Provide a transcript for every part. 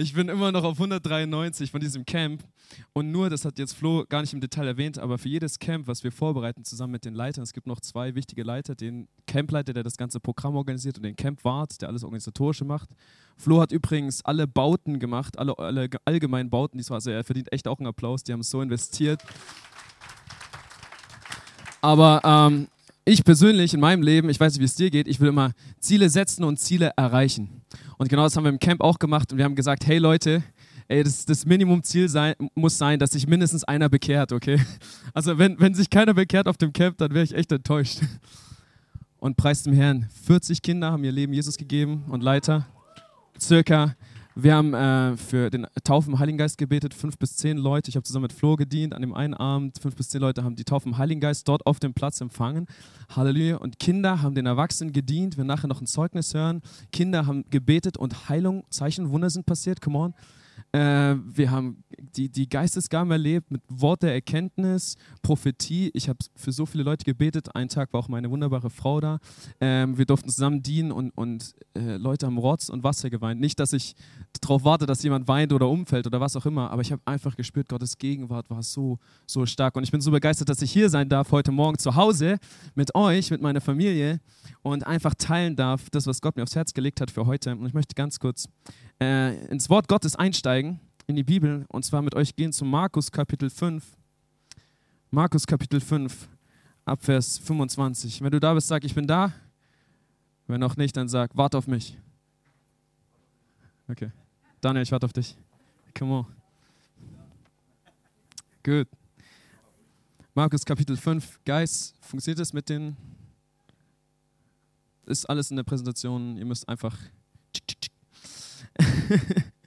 Ich bin immer noch auf 193 von diesem Camp. Und nur, das hat jetzt Flo gar nicht im Detail erwähnt, aber für jedes Camp, was wir vorbereiten, zusammen mit den Leitern, es gibt noch zwei wichtige Leiter, den Campleiter, der das ganze Programm organisiert und den Campwart, der alles Organisatorische macht. Flo hat übrigens alle Bauten gemacht, alle, alle allgemeinen Bauten, die also er verdient echt auch einen Applaus, die haben so investiert. Aber ähm, ich persönlich in meinem Leben, ich weiß nicht, wie es dir geht, ich will immer Ziele setzen und Ziele erreichen. Und genau das haben wir im Camp auch gemacht und wir haben gesagt, hey Leute, ey, das, das Minimumziel sein, muss sein, dass sich mindestens einer bekehrt, okay? Also wenn, wenn sich keiner bekehrt auf dem Camp, dann wäre ich echt enttäuscht. Und preis dem Herrn, 40 Kinder haben ihr Leben Jesus gegeben und Leiter, circa wir haben äh, für den Taufen im Heiligen Geist gebetet, fünf bis zehn Leute. Ich habe zusammen mit Flo gedient an dem einen Abend. Fünf bis zehn Leute haben die Taufe im Heiligen Geist dort auf dem Platz empfangen. Halleluja. Und Kinder haben den Erwachsenen gedient. Wir nachher noch ein Zeugnis hören. Kinder haben gebetet und Heilung, Zeichen, Wunder sind passiert. Come on. Äh, wir haben die, die Geistesgaben erlebt mit Wort der Erkenntnis, Prophetie. Ich habe für so viele Leute gebetet. Einen Tag war auch meine wunderbare Frau da. Ähm, wir durften zusammen dienen und, und äh, Leute haben Rotz und Wasser geweint. Nicht, dass ich darauf warte, dass jemand weint oder umfällt oder was auch immer, aber ich habe einfach gespürt, Gottes Gegenwart war so, so stark. Und ich bin so begeistert, dass ich hier sein darf heute Morgen zu Hause mit euch, mit meiner Familie und einfach teilen darf, das, was Gott mir aufs Herz gelegt hat für heute. Und ich möchte ganz kurz äh, ins Wort Gottes einsteigen, in die Bibel, und zwar mit euch gehen zu Markus Kapitel 5. Markus Kapitel 5, Abvers 25. Wenn du da bist, sag, ich bin da. Wenn noch nicht, dann sag, warte auf mich. Okay. Daniel, ich warte auf dich. Come on. Gut. Markus Kapitel 5. Guys, funktioniert das mit den. Ist alles in der Präsentation. Ihr müsst einfach.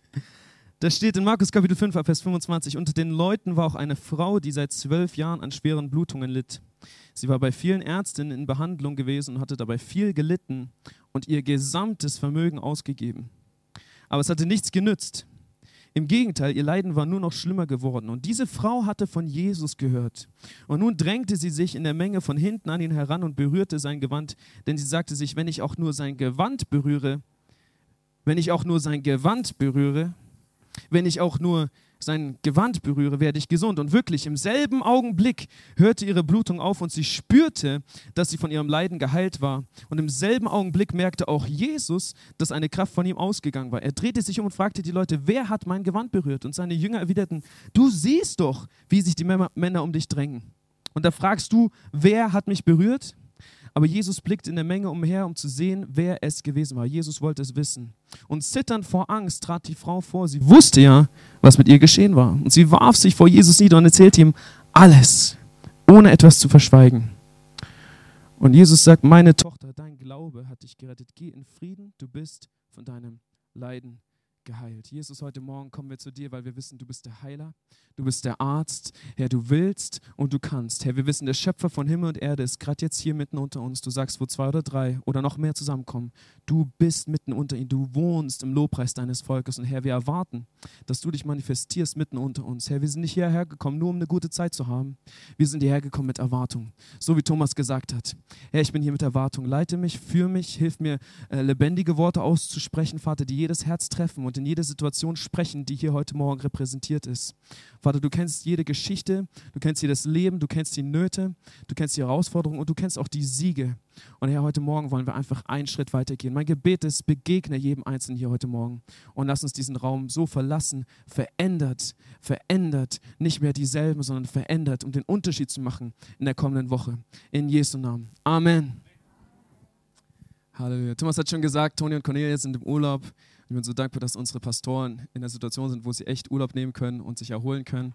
Das steht in Markus Kapitel 5, Vers 25. Unter den Leuten war auch eine Frau, die seit zwölf Jahren an schweren Blutungen litt. Sie war bei vielen Ärztinnen in Behandlung gewesen und hatte dabei viel gelitten und ihr gesamtes Vermögen ausgegeben. Aber es hatte nichts genützt. Im Gegenteil, ihr Leiden war nur noch schlimmer geworden. Und diese Frau hatte von Jesus gehört. Und nun drängte sie sich in der Menge von hinten an ihn heran und berührte sein Gewand, denn sie sagte sich, wenn ich auch nur sein Gewand berühre, wenn ich auch nur sein Gewand berühre, wenn ich auch nur sein Gewand berühre, werde ich gesund. Und wirklich, im selben Augenblick hörte ihre Blutung auf und sie spürte, dass sie von ihrem Leiden geheilt war. Und im selben Augenblick merkte auch Jesus, dass eine Kraft von ihm ausgegangen war. Er drehte sich um und fragte die Leute, wer hat mein Gewand berührt? Und seine Jünger erwiderten, du siehst doch, wie sich die Männer um dich drängen. Und da fragst du, wer hat mich berührt? Aber Jesus blickt in der Menge umher, um zu sehen, wer es gewesen war. Jesus wollte es wissen. Und zitternd vor Angst trat die Frau vor. Sie wusste ja, was mit ihr geschehen war. Und sie warf sich vor Jesus nieder und erzählte ihm alles, ohne etwas zu verschweigen. Und Jesus sagt, meine Tochter, dein Glaube hat dich gerettet. Geh in Frieden, du bist von deinem Leiden geheilt. Jesus, heute Morgen kommen wir zu dir, weil wir wissen, du bist der Heiler, du bist der Arzt. Herr, du willst und du kannst. Herr, wir wissen, der Schöpfer von Himmel und Erde ist gerade jetzt hier mitten unter uns. Du sagst, wo zwei oder drei oder noch mehr zusammenkommen, du bist mitten unter ihnen. Du wohnst im Lobpreis deines Volkes. Und Herr, wir erwarten, dass du dich manifestierst mitten unter uns. Herr, wir sind nicht hierher gekommen, nur um eine gute Zeit zu haben. Wir sind hierher gekommen mit Erwartung. So wie Thomas gesagt hat. Herr, ich bin hier mit Erwartung. Leite mich, führe mich, hilf mir, äh, lebendige Worte auszusprechen, Vater, die jedes Herz treffen und und in jede Situation sprechen, die hier heute Morgen repräsentiert ist. Vater, du kennst jede Geschichte, du kennst jedes Leben, du kennst die Nöte, du kennst die Herausforderungen und du kennst auch die Siege. Und Herr, heute Morgen wollen wir einfach einen Schritt weitergehen. Mein Gebet ist, begegne jedem Einzelnen hier heute Morgen und lass uns diesen Raum so verlassen, verändert, verändert, nicht mehr dieselben, sondern verändert, um den Unterschied zu machen in der kommenden Woche. In Jesu Namen. Amen. Halleluja. Thomas hat schon gesagt, Toni und Cornelia sind im Urlaub. Ich bin so dankbar, dass unsere Pastoren in der Situation sind, wo sie echt Urlaub nehmen können und sich erholen können.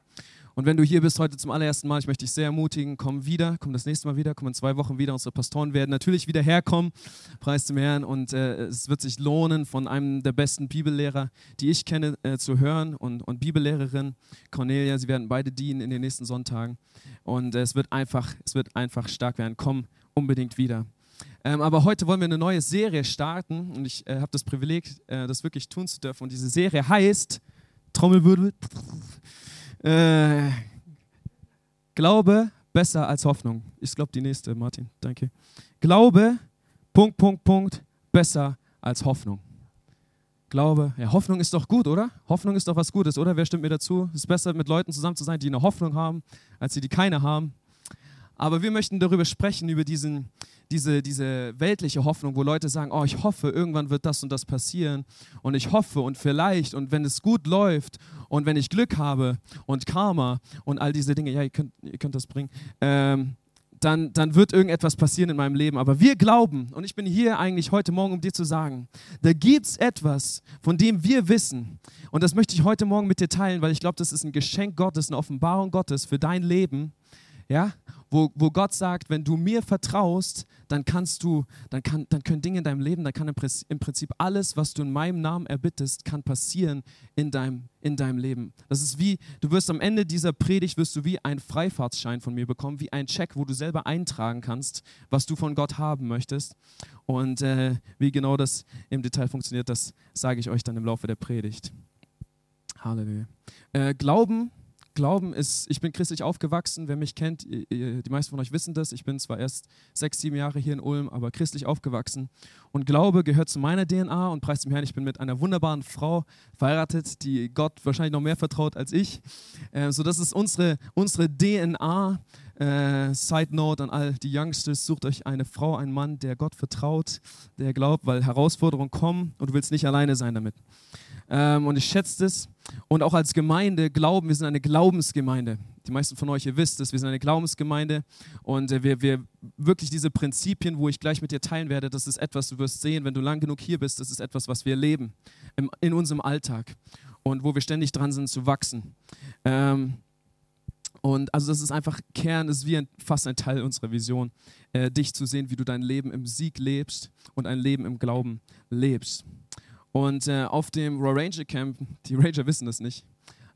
Und wenn du hier bist heute zum allerersten Mal, ich möchte dich sehr ermutigen, komm wieder, komm das nächste Mal wieder, komm in zwei Wochen wieder. Unsere Pastoren werden natürlich wieder herkommen, preis dem Herrn. Und äh, es wird sich lohnen, von einem der besten Bibellehrer, die ich kenne, äh, zu hören und, und Bibellehrerin Cornelia. Sie werden beide dienen in den nächsten Sonntagen. Und äh, es, wird einfach, es wird einfach stark werden. Komm unbedingt wieder. Ähm, aber heute wollen wir eine neue Serie starten und ich äh, habe das Privileg, äh, das wirklich tun zu dürfen. Und diese Serie heißt Trommelwirbel. Äh, Glaube besser als Hoffnung. Ich glaube die nächste, Martin. Danke. Glaube, Punkt, Punkt, Punkt, besser als Hoffnung. Glaube. Ja, Hoffnung ist doch gut, oder? Hoffnung ist doch was Gutes, oder? Wer stimmt mir dazu? Es ist besser, mit Leuten zusammen zu sein, die eine Hoffnung haben, als die, die keine haben. Aber wir möchten darüber sprechen, über diesen, diese, diese weltliche Hoffnung, wo Leute sagen, oh, ich hoffe, irgendwann wird das und das passieren. Und ich hoffe und vielleicht und wenn es gut läuft und wenn ich Glück habe und Karma und all diese Dinge, ja, ihr könnt, ihr könnt das bringen, ähm, dann, dann wird irgendetwas passieren in meinem Leben. Aber wir glauben, und ich bin hier eigentlich heute Morgen, um dir zu sagen, da gibt es etwas, von dem wir wissen. Und das möchte ich heute Morgen mit dir teilen, weil ich glaube, das ist ein Geschenk Gottes, eine Offenbarung Gottes für dein Leben. Ja, wo, wo Gott sagt, wenn du mir vertraust, dann kannst du, dann, kann, dann können Dinge in deinem Leben, dann kann im Prinzip alles, was du in meinem Namen erbittest, kann passieren in deinem, in deinem Leben. Das ist wie, du wirst am Ende dieser Predigt, wirst du wie einen Freifahrtsschein von mir bekommen, wie ein Check, wo du selber eintragen kannst, was du von Gott haben möchtest. Und äh, wie genau das im Detail funktioniert, das sage ich euch dann im Laufe der Predigt. Halleluja. Äh, Glauben Glauben ist, ich bin christlich aufgewachsen, wer mich kennt, die meisten von euch wissen das, ich bin zwar erst sechs, sieben Jahre hier in Ulm, aber christlich aufgewachsen. Und Glaube gehört zu meiner DNA und preis dem Herrn, ich bin mit einer wunderbaren Frau verheiratet, die Gott wahrscheinlich noch mehr vertraut als ich. Äh, so das ist unsere, unsere DNA. Äh, Side Note an all die Youngsters, sucht euch eine Frau, einen Mann, der Gott vertraut, der glaubt, weil Herausforderungen kommen und du willst nicht alleine sein damit. Ähm, und ich schätze das. Und auch als Gemeinde glauben, wir sind eine Glaubensgemeinde. Die meisten von euch, ihr wisst es, wir sind eine Glaubensgemeinde und äh, wir, wir wirklich diese Prinzipien, wo ich gleich mit dir teilen werde, das ist etwas, du wirst sehen, wenn du lang genug hier bist, das ist etwas, was wir leben im, in unserem Alltag und wo wir ständig dran sind zu wachsen. Ähm, und also das ist einfach Kern, das ist wie ein, fast ein Teil unserer Vision, äh, dich zu sehen, wie du dein Leben im Sieg lebst und ein Leben im Glauben lebst. Und äh, auf dem Raw Ranger Camp, die Ranger wissen das nicht,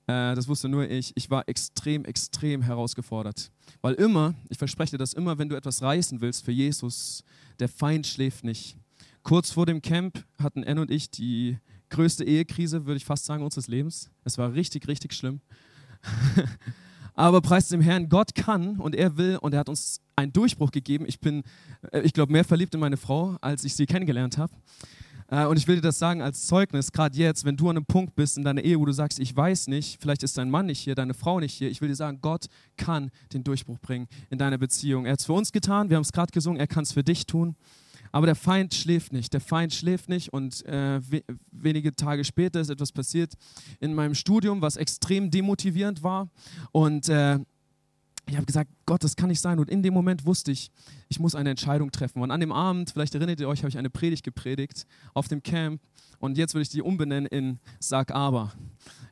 äh, das wusste nur ich, ich war extrem, extrem herausgefordert. Weil immer, ich verspreche dir das, immer wenn du etwas reißen willst für Jesus, der Feind schläft nicht. Kurz vor dem Camp hatten Ann und ich die größte Ehekrise, würde ich fast sagen, unseres Lebens. Es war richtig, richtig schlimm. Aber preis dem Herrn, Gott kann und er will und er hat uns einen Durchbruch gegeben. Ich bin, äh, ich glaube, mehr verliebt in meine Frau, als ich sie kennengelernt habe. Äh, und ich will dir das sagen als Zeugnis, gerade jetzt, wenn du an einem Punkt bist in deiner Ehe, wo du sagst, ich weiß nicht, vielleicht ist dein Mann nicht hier, deine Frau nicht hier. Ich will dir sagen, Gott kann den Durchbruch bringen in deiner Beziehung. Er hat es für uns getan, wir haben es gerade gesungen, er kann es für dich tun. Aber der Feind schläft nicht. Der Feind schläft nicht. Und äh, we wenige Tage später ist etwas passiert in meinem Studium, was extrem demotivierend war. Und äh, ich habe gesagt, Gott, das kann nicht sein. Und in dem Moment wusste ich, ich muss eine Entscheidung treffen. Und an dem Abend, vielleicht erinnert ihr euch, habe ich eine Predigt gepredigt auf dem Camp. Und jetzt würde ich die umbenennen in Sag aber.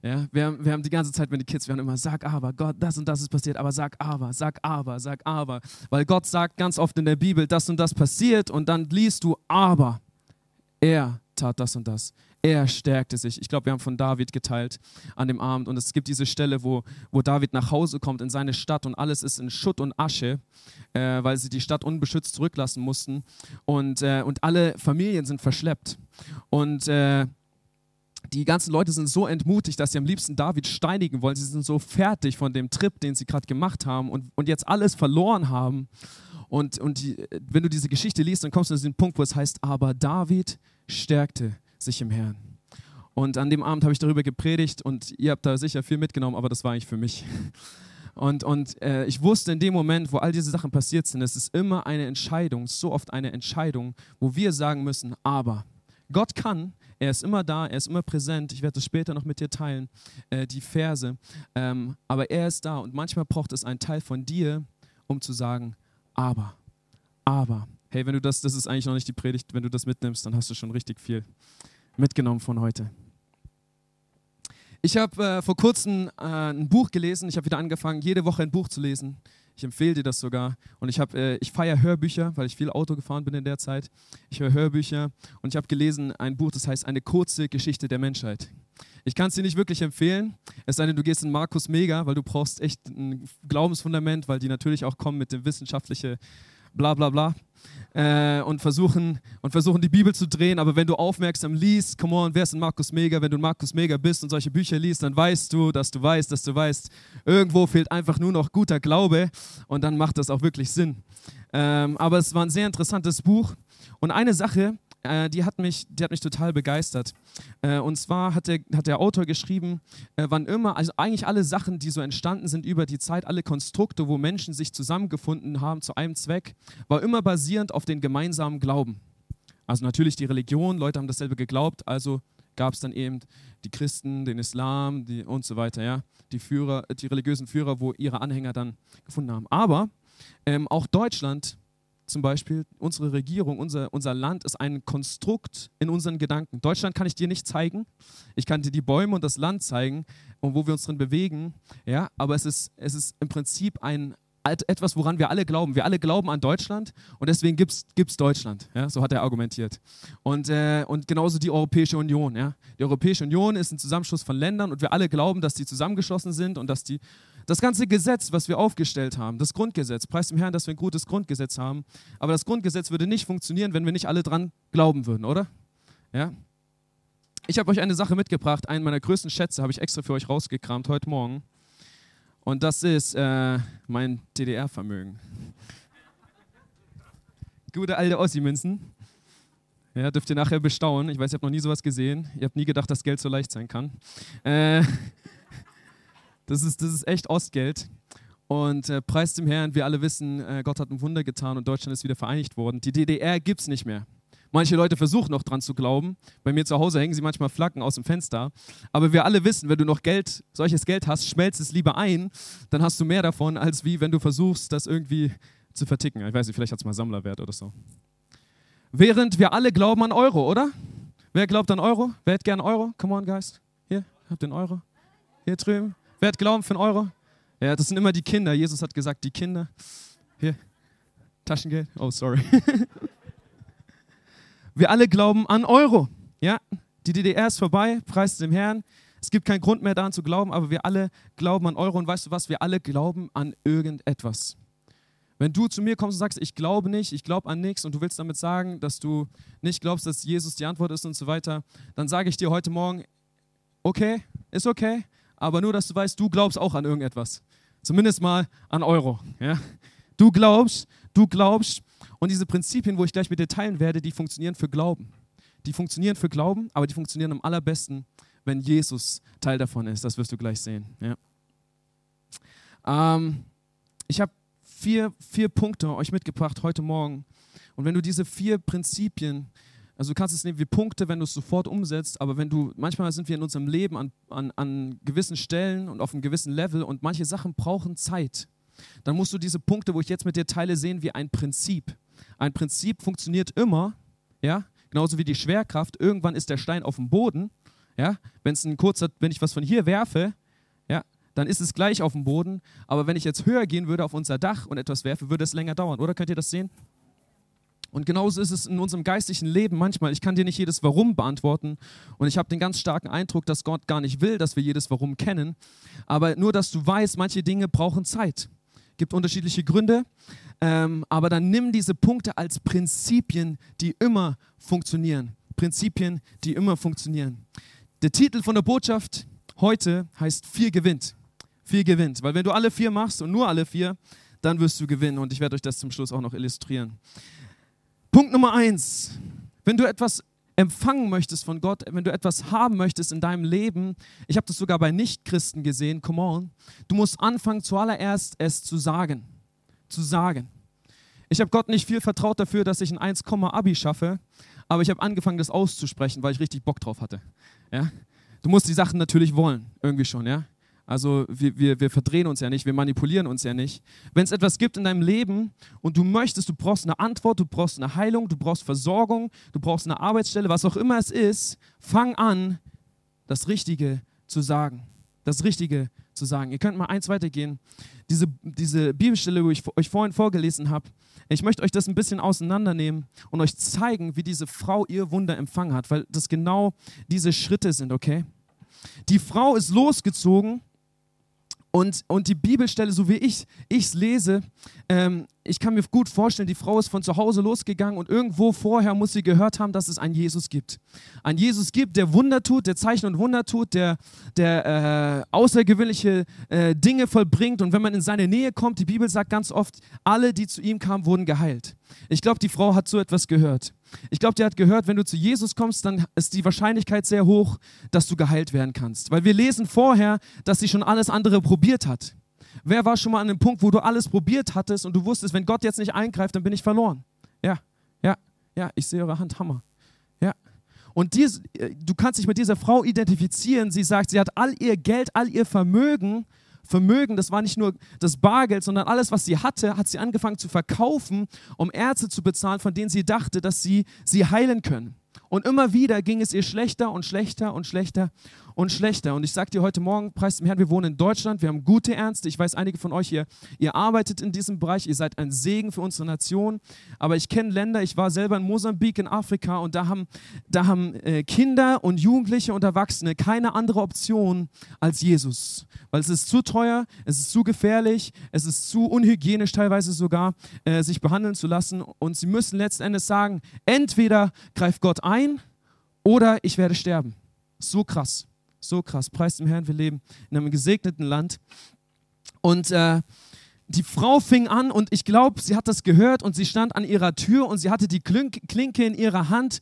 Ja, wir, wir haben die ganze Zeit, wenn die Kids, wir haben immer Sag aber, Gott, das und das ist passiert, aber sag aber, sag aber, sag aber. Weil Gott sagt ganz oft in der Bibel, das und das passiert und dann liest du aber. Er tat das und das. Er stärkte sich. Ich glaube, wir haben von David geteilt an dem Abend. Und es gibt diese Stelle, wo, wo David nach Hause kommt in seine Stadt und alles ist in Schutt und Asche, äh, weil sie die Stadt unbeschützt zurücklassen mussten. Und, äh, und alle Familien sind verschleppt. Und äh, die ganzen Leute sind so entmutigt, dass sie am liebsten David steinigen wollen. Sie sind so fertig von dem Trip, den sie gerade gemacht haben und, und jetzt alles verloren haben. Und, und die, wenn du diese Geschichte liest, dann kommst du zu diesem Punkt, wo es heißt, aber David stärkte sich im Herrn. Und an dem Abend habe ich darüber gepredigt und ihr habt da sicher viel mitgenommen, aber das war eigentlich für mich. Und, und äh, ich wusste in dem Moment, wo all diese Sachen passiert sind, es ist immer eine Entscheidung, so oft eine Entscheidung, wo wir sagen müssen, aber Gott kann, er ist immer da, er ist immer präsent. Ich werde das später noch mit dir teilen, äh, die Verse. Ähm, aber er ist da und manchmal braucht es einen Teil von dir, um zu sagen, aber, aber. Hey, wenn du das, das ist eigentlich noch nicht die Predigt, wenn du das mitnimmst, dann hast du schon richtig viel mitgenommen von heute. Ich habe äh, vor kurzem äh, ein Buch gelesen. Ich habe wieder angefangen, jede Woche ein Buch zu lesen. Ich empfehle dir das sogar. Und ich, äh, ich feiere Hörbücher, weil ich viel Auto gefahren bin in der Zeit. Ich höre Hörbücher und ich habe gelesen ein Buch, das heißt Eine kurze Geschichte der Menschheit. Ich kann es dir nicht wirklich empfehlen, es sei denn, du gehst in Markus Mega, weil du brauchst echt ein Glaubensfundament, weil die natürlich auch kommen mit dem wissenschaftlichen bla bla bla äh, und, versuchen, und versuchen die Bibel zu drehen. Aber wenn du aufmerksam liest, come on, wer ist ein Markus Mega? Wenn du ein Markus Mega bist und solche Bücher liest, dann weißt du, dass du weißt, dass du weißt, irgendwo fehlt einfach nur noch guter Glaube und dann macht das auch wirklich Sinn. Ähm, aber es war ein sehr interessantes Buch. Und eine Sache, äh, die, hat mich, die hat mich total begeistert. Äh, und zwar hat der, hat der Autor geschrieben, äh, wann immer, also eigentlich alle Sachen, die so entstanden sind über die Zeit, alle Konstrukte, wo Menschen sich zusammengefunden haben zu einem Zweck, war immer basierend auf den gemeinsamen Glauben. Also natürlich die Religion, Leute haben dasselbe geglaubt, also gab es dann eben die Christen, den Islam die, und so weiter, ja, die Führer, die religiösen Führer, wo ihre Anhänger dann gefunden haben. Aber ähm, auch Deutschland zum Beispiel, unsere Regierung, unser, unser Land ist ein Konstrukt in unseren Gedanken. Deutschland kann ich dir nicht zeigen. Ich kann dir die Bäume und das Land zeigen und wo wir uns drin bewegen. Ja, aber es ist, es ist im Prinzip ein, etwas, woran wir alle glauben. Wir alle glauben an Deutschland und deswegen gibt es Deutschland. Ja? So hat er argumentiert. Und, äh, und genauso die Europäische Union. Ja? Die Europäische Union ist ein Zusammenschluss von Ländern und wir alle glauben, dass die zusammengeschlossen sind und dass die das ganze Gesetz, was wir aufgestellt haben, das Grundgesetz, preis dem Herrn, dass wir ein gutes Grundgesetz haben, aber das Grundgesetz würde nicht funktionieren, wenn wir nicht alle dran glauben würden, oder? Ja? Ich habe euch eine Sache mitgebracht, einen meiner größten Schätze habe ich extra für euch rausgekramt heute Morgen. Und das ist äh, mein DDR-Vermögen. Gute alte Ossi-Münzen. Ja, dürft ihr nachher bestaunen. Ich weiß, ihr habt noch nie sowas gesehen. Ihr habt nie gedacht, dass Geld so leicht sein kann. Äh, das, ist, das ist echt Ostgeld. Und äh, preis dem Herrn, wir alle wissen, äh, Gott hat ein Wunder getan und Deutschland ist wieder vereinigt worden. Die DDR gibt es nicht mehr. Manche Leute versuchen noch dran zu glauben. Bei mir zu Hause hängen sie manchmal Flaggen aus dem Fenster. Aber wir alle wissen, wenn du noch Geld, solches Geld hast, schmelzt es lieber ein, dann hast du mehr davon, als wie wenn du versuchst, das irgendwie zu verticken. Ich weiß nicht, vielleicht hat es mal Sammlerwert oder so. Während wir alle glauben an Euro, oder? Wer glaubt an Euro? Wer hätte gern Euro? Come on, Geist. Hier, habt den Euro. Hier drüben. Wer hat Glauben für einen Euro? Ja, das sind immer die Kinder. Jesus hat gesagt, die Kinder. Hier. Taschengeld. Oh, sorry. Wir alle glauben an Euro. Ja, die DDR ist vorbei, preis dem Herrn. Es gibt keinen Grund mehr daran zu glauben, aber wir alle glauben an Euro. Und weißt du was? Wir alle glauben an irgendetwas. Wenn du zu mir kommst und sagst, ich glaube nicht, ich glaube an nichts und du willst damit sagen, dass du nicht glaubst, dass Jesus die Antwort ist und so weiter, dann sage ich dir heute Morgen, okay, ist okay, aber nur, dass du weißt, du glaubst auch an irgendetwas. Zumindest mal an Euro. Ja? Du glaubst, du glaubst und diese Prinzipien, wo ich gleich mit dir teilen werde, die funktionieren für Glauben. Die funktionieren für Glauben, aber die funktionieren am allerbesten, wenn Jesus Teil davon ist. Das wirst du gleich sehen. Ja. Ähm, ich habe vier, vier Punkte euch mitgebracht heute Morgen. Und wenn du diese vier Prinzipien, also du kannst es nehmen wie Punkte, wenn du es sofort umsetzt, aber wenn du, manchmal sind wir in unserem Leben an, an, an gewissen Stellen und auf einem gewissen Level und manche Sachen brauchen Zeit, dann musst du diese Punkte, wo ich jetzt mit dir teile, sehen wie ein Prinzip. Ein Prinzip funktioniert immer, ja, genauso wie die Schwerkraft. Irgendwann ist der Stein auf dem Boden, ja. Wenn es ein kurzer, wenn ich was von hier werfe, ja, dann ist es gleich auf dem Boden. Aber wenn ich jetzt höher gehen würde auf unser Dach und etwas werfe, würde es länger dauern. Oder könnt ihr das sehen? Und genauso ist es in unserem geistlichen Leben manchmal. Ich kann dir nicht jedes Warum beantworten. Und ich habe den ganz starken Eindruck, dass Gott gar nicht will, dass wir jedes Warum kennen. Aber nur, dass du weißt, manche Dinge brauchen Zeit. Gibt unterschiedliche Gründe. Ähm, aber dann nimm diese Punkte als Prinzipien, die immer funktionieren. Prinzipien, die immer funktionieren. Der Titel von der Botschaft heute heißt Vier gewinnt. Vier gewinnt. Weil wenn du alle vier machst und nur alle vier, dann wirst du gewinnen. Und ich werde euch das zum Schluss auch noch illustrieren. Punkt Nummer eins. Wenn du etwas empfangen möchtest von Gott, wenn du etwas haben möchtest in deinem Leben, ich habe das sogar bei Nichtchristen gesehen, come on, du musst anfangen zuallererst es zu sagen zu sagen. Ich habe Gott nicht viel vertraut dafür, dass ich ein 1, Abi schaffe, aber ich habe angefangen, das auszusprechen, weil ich richtig Bock drauf hatte. Ja? Du musst die Sachen natürlich wollen, irgendwie schon, ja. Also wir, wir, wir verdrehen uns ja nicht, wir manipulieren uns ja nicht. Wenn es etwas gibt in deinem Leben und du möchtest, du brauchst eine Antwort, du brauchst eine Heilung, du brauchst Versorgung, du brauchst eine Arbeitsstelle, was auch immer es ist, fang an, das Richtige zu sagen. Das Richtige zu sagen. Ihr könnt mal eins weitergehen diese, diese Bibelstelle, wo ich euch vorhin vorgelesen habe, ich möchte euch das ein bisschen auseinandernehmen und euch zeigen, wie diese Frau ihr Wunder empfangen hat, weil das genau diese Schritte sind, okay? Die Frau ist losgezogen und, und die Bibelstelle, so wie ich es lese, ähm, ich kann mir gut vorstellen, die Frau ist von zu Hause losgegangen und irgendwo vorher muss sie gehört haben, dass es einen Jesus gibt. Ein Jesus gibt, der Wunder tut, der Zeichen und Wunder tut, der, der äh, außergewöhnliche äh, Dinge vollbringt. Und wenn man in seine Nähe kommt, die Bibel sagt ganz oft, alle, die zu ihm kamen, wurden geheilt. Ich glaube, die Frau hat so etwas gehört. Ich glaube, die hat gehört, wenn du zu Jesus kommst, dann ist die Wahrscheinlichkeit sehr hoch, dass du geheilt werden kannst. Weil wir lesen vorher, dass sie schon alles andere probiert hat. Wer war schon mal an dem Punkt, wo du alles probiert hattest und du wusstest, wenn Gott jetzt nicht eingreift, dann bin ich verloren? Ja, ja, ja, ich sehe eure Hand, Hammer. Ja. Und dies, äh, du kannst dich mit dieser Frau identifizieren. Sie sagt, sie hat all ihr Geld, all ihr Vermögen Vermögen, das war nicht nur das Bargeld, sondern alles, was sie hatte, hat sie angefangen zu verkaufen, um Ärzte zu bezahlen, von denen sie dachte, dass sie sie heilen können. Und immer wieder ging es ihr schlechter und schlechter und schlechter und schlechter. Und ich sage dir heute Morgen, preis dem Herrn, wir wohnen in Deutschland, wir haben gute Ärzte. Ich weiß, einige von euch hier, ihr arbeitet in diesem Bereich, ihr seid ein Segen für unsere Nation. Aber ich kenne Länder, ich war selber in Mosambik, in Afrika und da haben, da haben äh, Kinder und Jugendliche und Erwachsene keine andere Option als Jesus. Weil es ist zu teuer, es ist zu gefährlich, es ist zu unhygienisch teilweise sogar, äh, sich behandeln zu lassen. Und sie müssen letzten Endes sagen, entweder greift Gott ein oder ich werde sterben. So krass. So krass. Preis dem Herrn, wir leben in einem gesegneten Land. Und äh, die Frau fing an und ich glaube, sie hat das gehört und sie stand an ihrer Tür und sie hatte die Klinke in ihrer Hand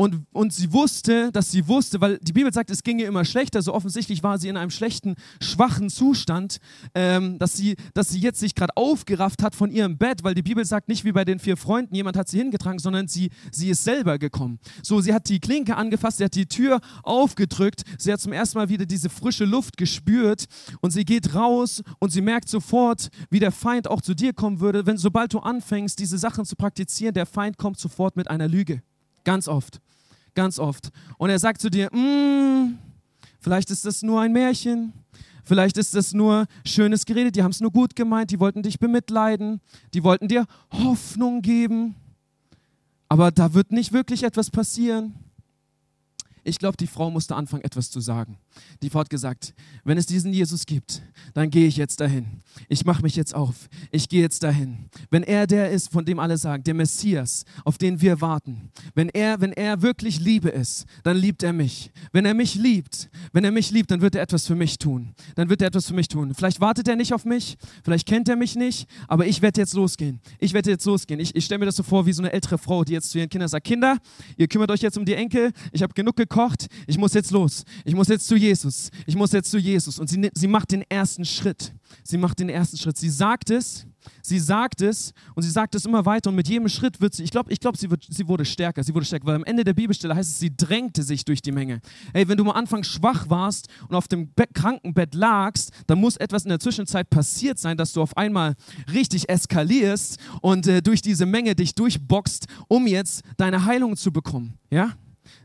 und, und sie wusste, dass sie wusste, weil die Bibel sagt, es ginge immer schlechter, so offensichtlich war sie in einem schlechten, schwachen Zustand, ähm, dass, sie, dass sie jetzt sich gerade aufgerafft hat von ihrem Bett, weil die Bibel sagt nicht wie bei den vier Freunden, jemand hat sie hingetragen, sondern sie, sie ist selber gekommen. So, sie hat die Klinke angefasst, sie hat die Tür aufgedrückt, sie hat zum ersten Mal wieder diese frische Luft gespürt und sie geht raus und sie merkt sofort, wie der Feind auch zu dir kommen würde, wenn sobald du anfängst, diese Sachen zu praktizieren, der Feind kommt sofort mit einer Lüge. Ganz oft. Ganz oft. Und er sagt zu dir, mm, vielleicht ist das nur ein Märchen. Vielleicht ist das nur schönes Gerede. Die haben es nur gut gemeint. Die wollten dich bemitleiden. Die wollten dir Hoffnung geben. Aber da wird nicht wirklich etwas passieren. Ich glaube, die Frau musste anfangen, etwas zu sagen. Die Frau hat gesagt, wenn es diesen Jesus gibt, dann gehe ich jetzt dahin. Ich mache mich jetzt auf. Ich gehe jetzt dahin. Wenn er der ist, von dem alle sagen, der Messias, auf den wir warten, wenn er, wenn er wirklich Liebe ist, dann liebt er mich. Wenn er mich liebt, wenn er mich liebt, dann wird er etwas für mich tun. Dann wird er etwas für mich tun. Vielleicht wartet er nicht auf mich, vielleicht kennt er mich nicht, aber ich werde jetzt losgehen. Ich werde jetzt losgehen. Ich, ich stelle mir das so vor wie so eine ältere Frau, die jetzt zu ihren Kindern sagt, Kinder, ihr kümmert euch jetzt um die Enkel. Ich habe genug gekocht gekocht, ich muss jetzt los, ich muss jetzt zu Jesus, ich muss jetzt zu Jesus. Und sie, sie macht den ersten Schritt. Sie macht den ersten Schritt. Sie sagt es, sie sagt es und sie sagt es immer weiter und mit jedem Schritt wird sie, ich glaube, ich glaub, sie, sie wurde stärker, sie wurde stärker, weil am Ende der Bibelstelle heißt es, sie drängte sich durch die Menge. Hey, wenn du am Anfang schwach warst und auf dem Be Krankenbett lagst, dann muss etwas in der Zwischenzeit passiert sein, dass du auf einmal richtig eskalierst und äh, durch diese Menge dich durchboxt, um jetzt deine Heilung zu bekommen. Ja?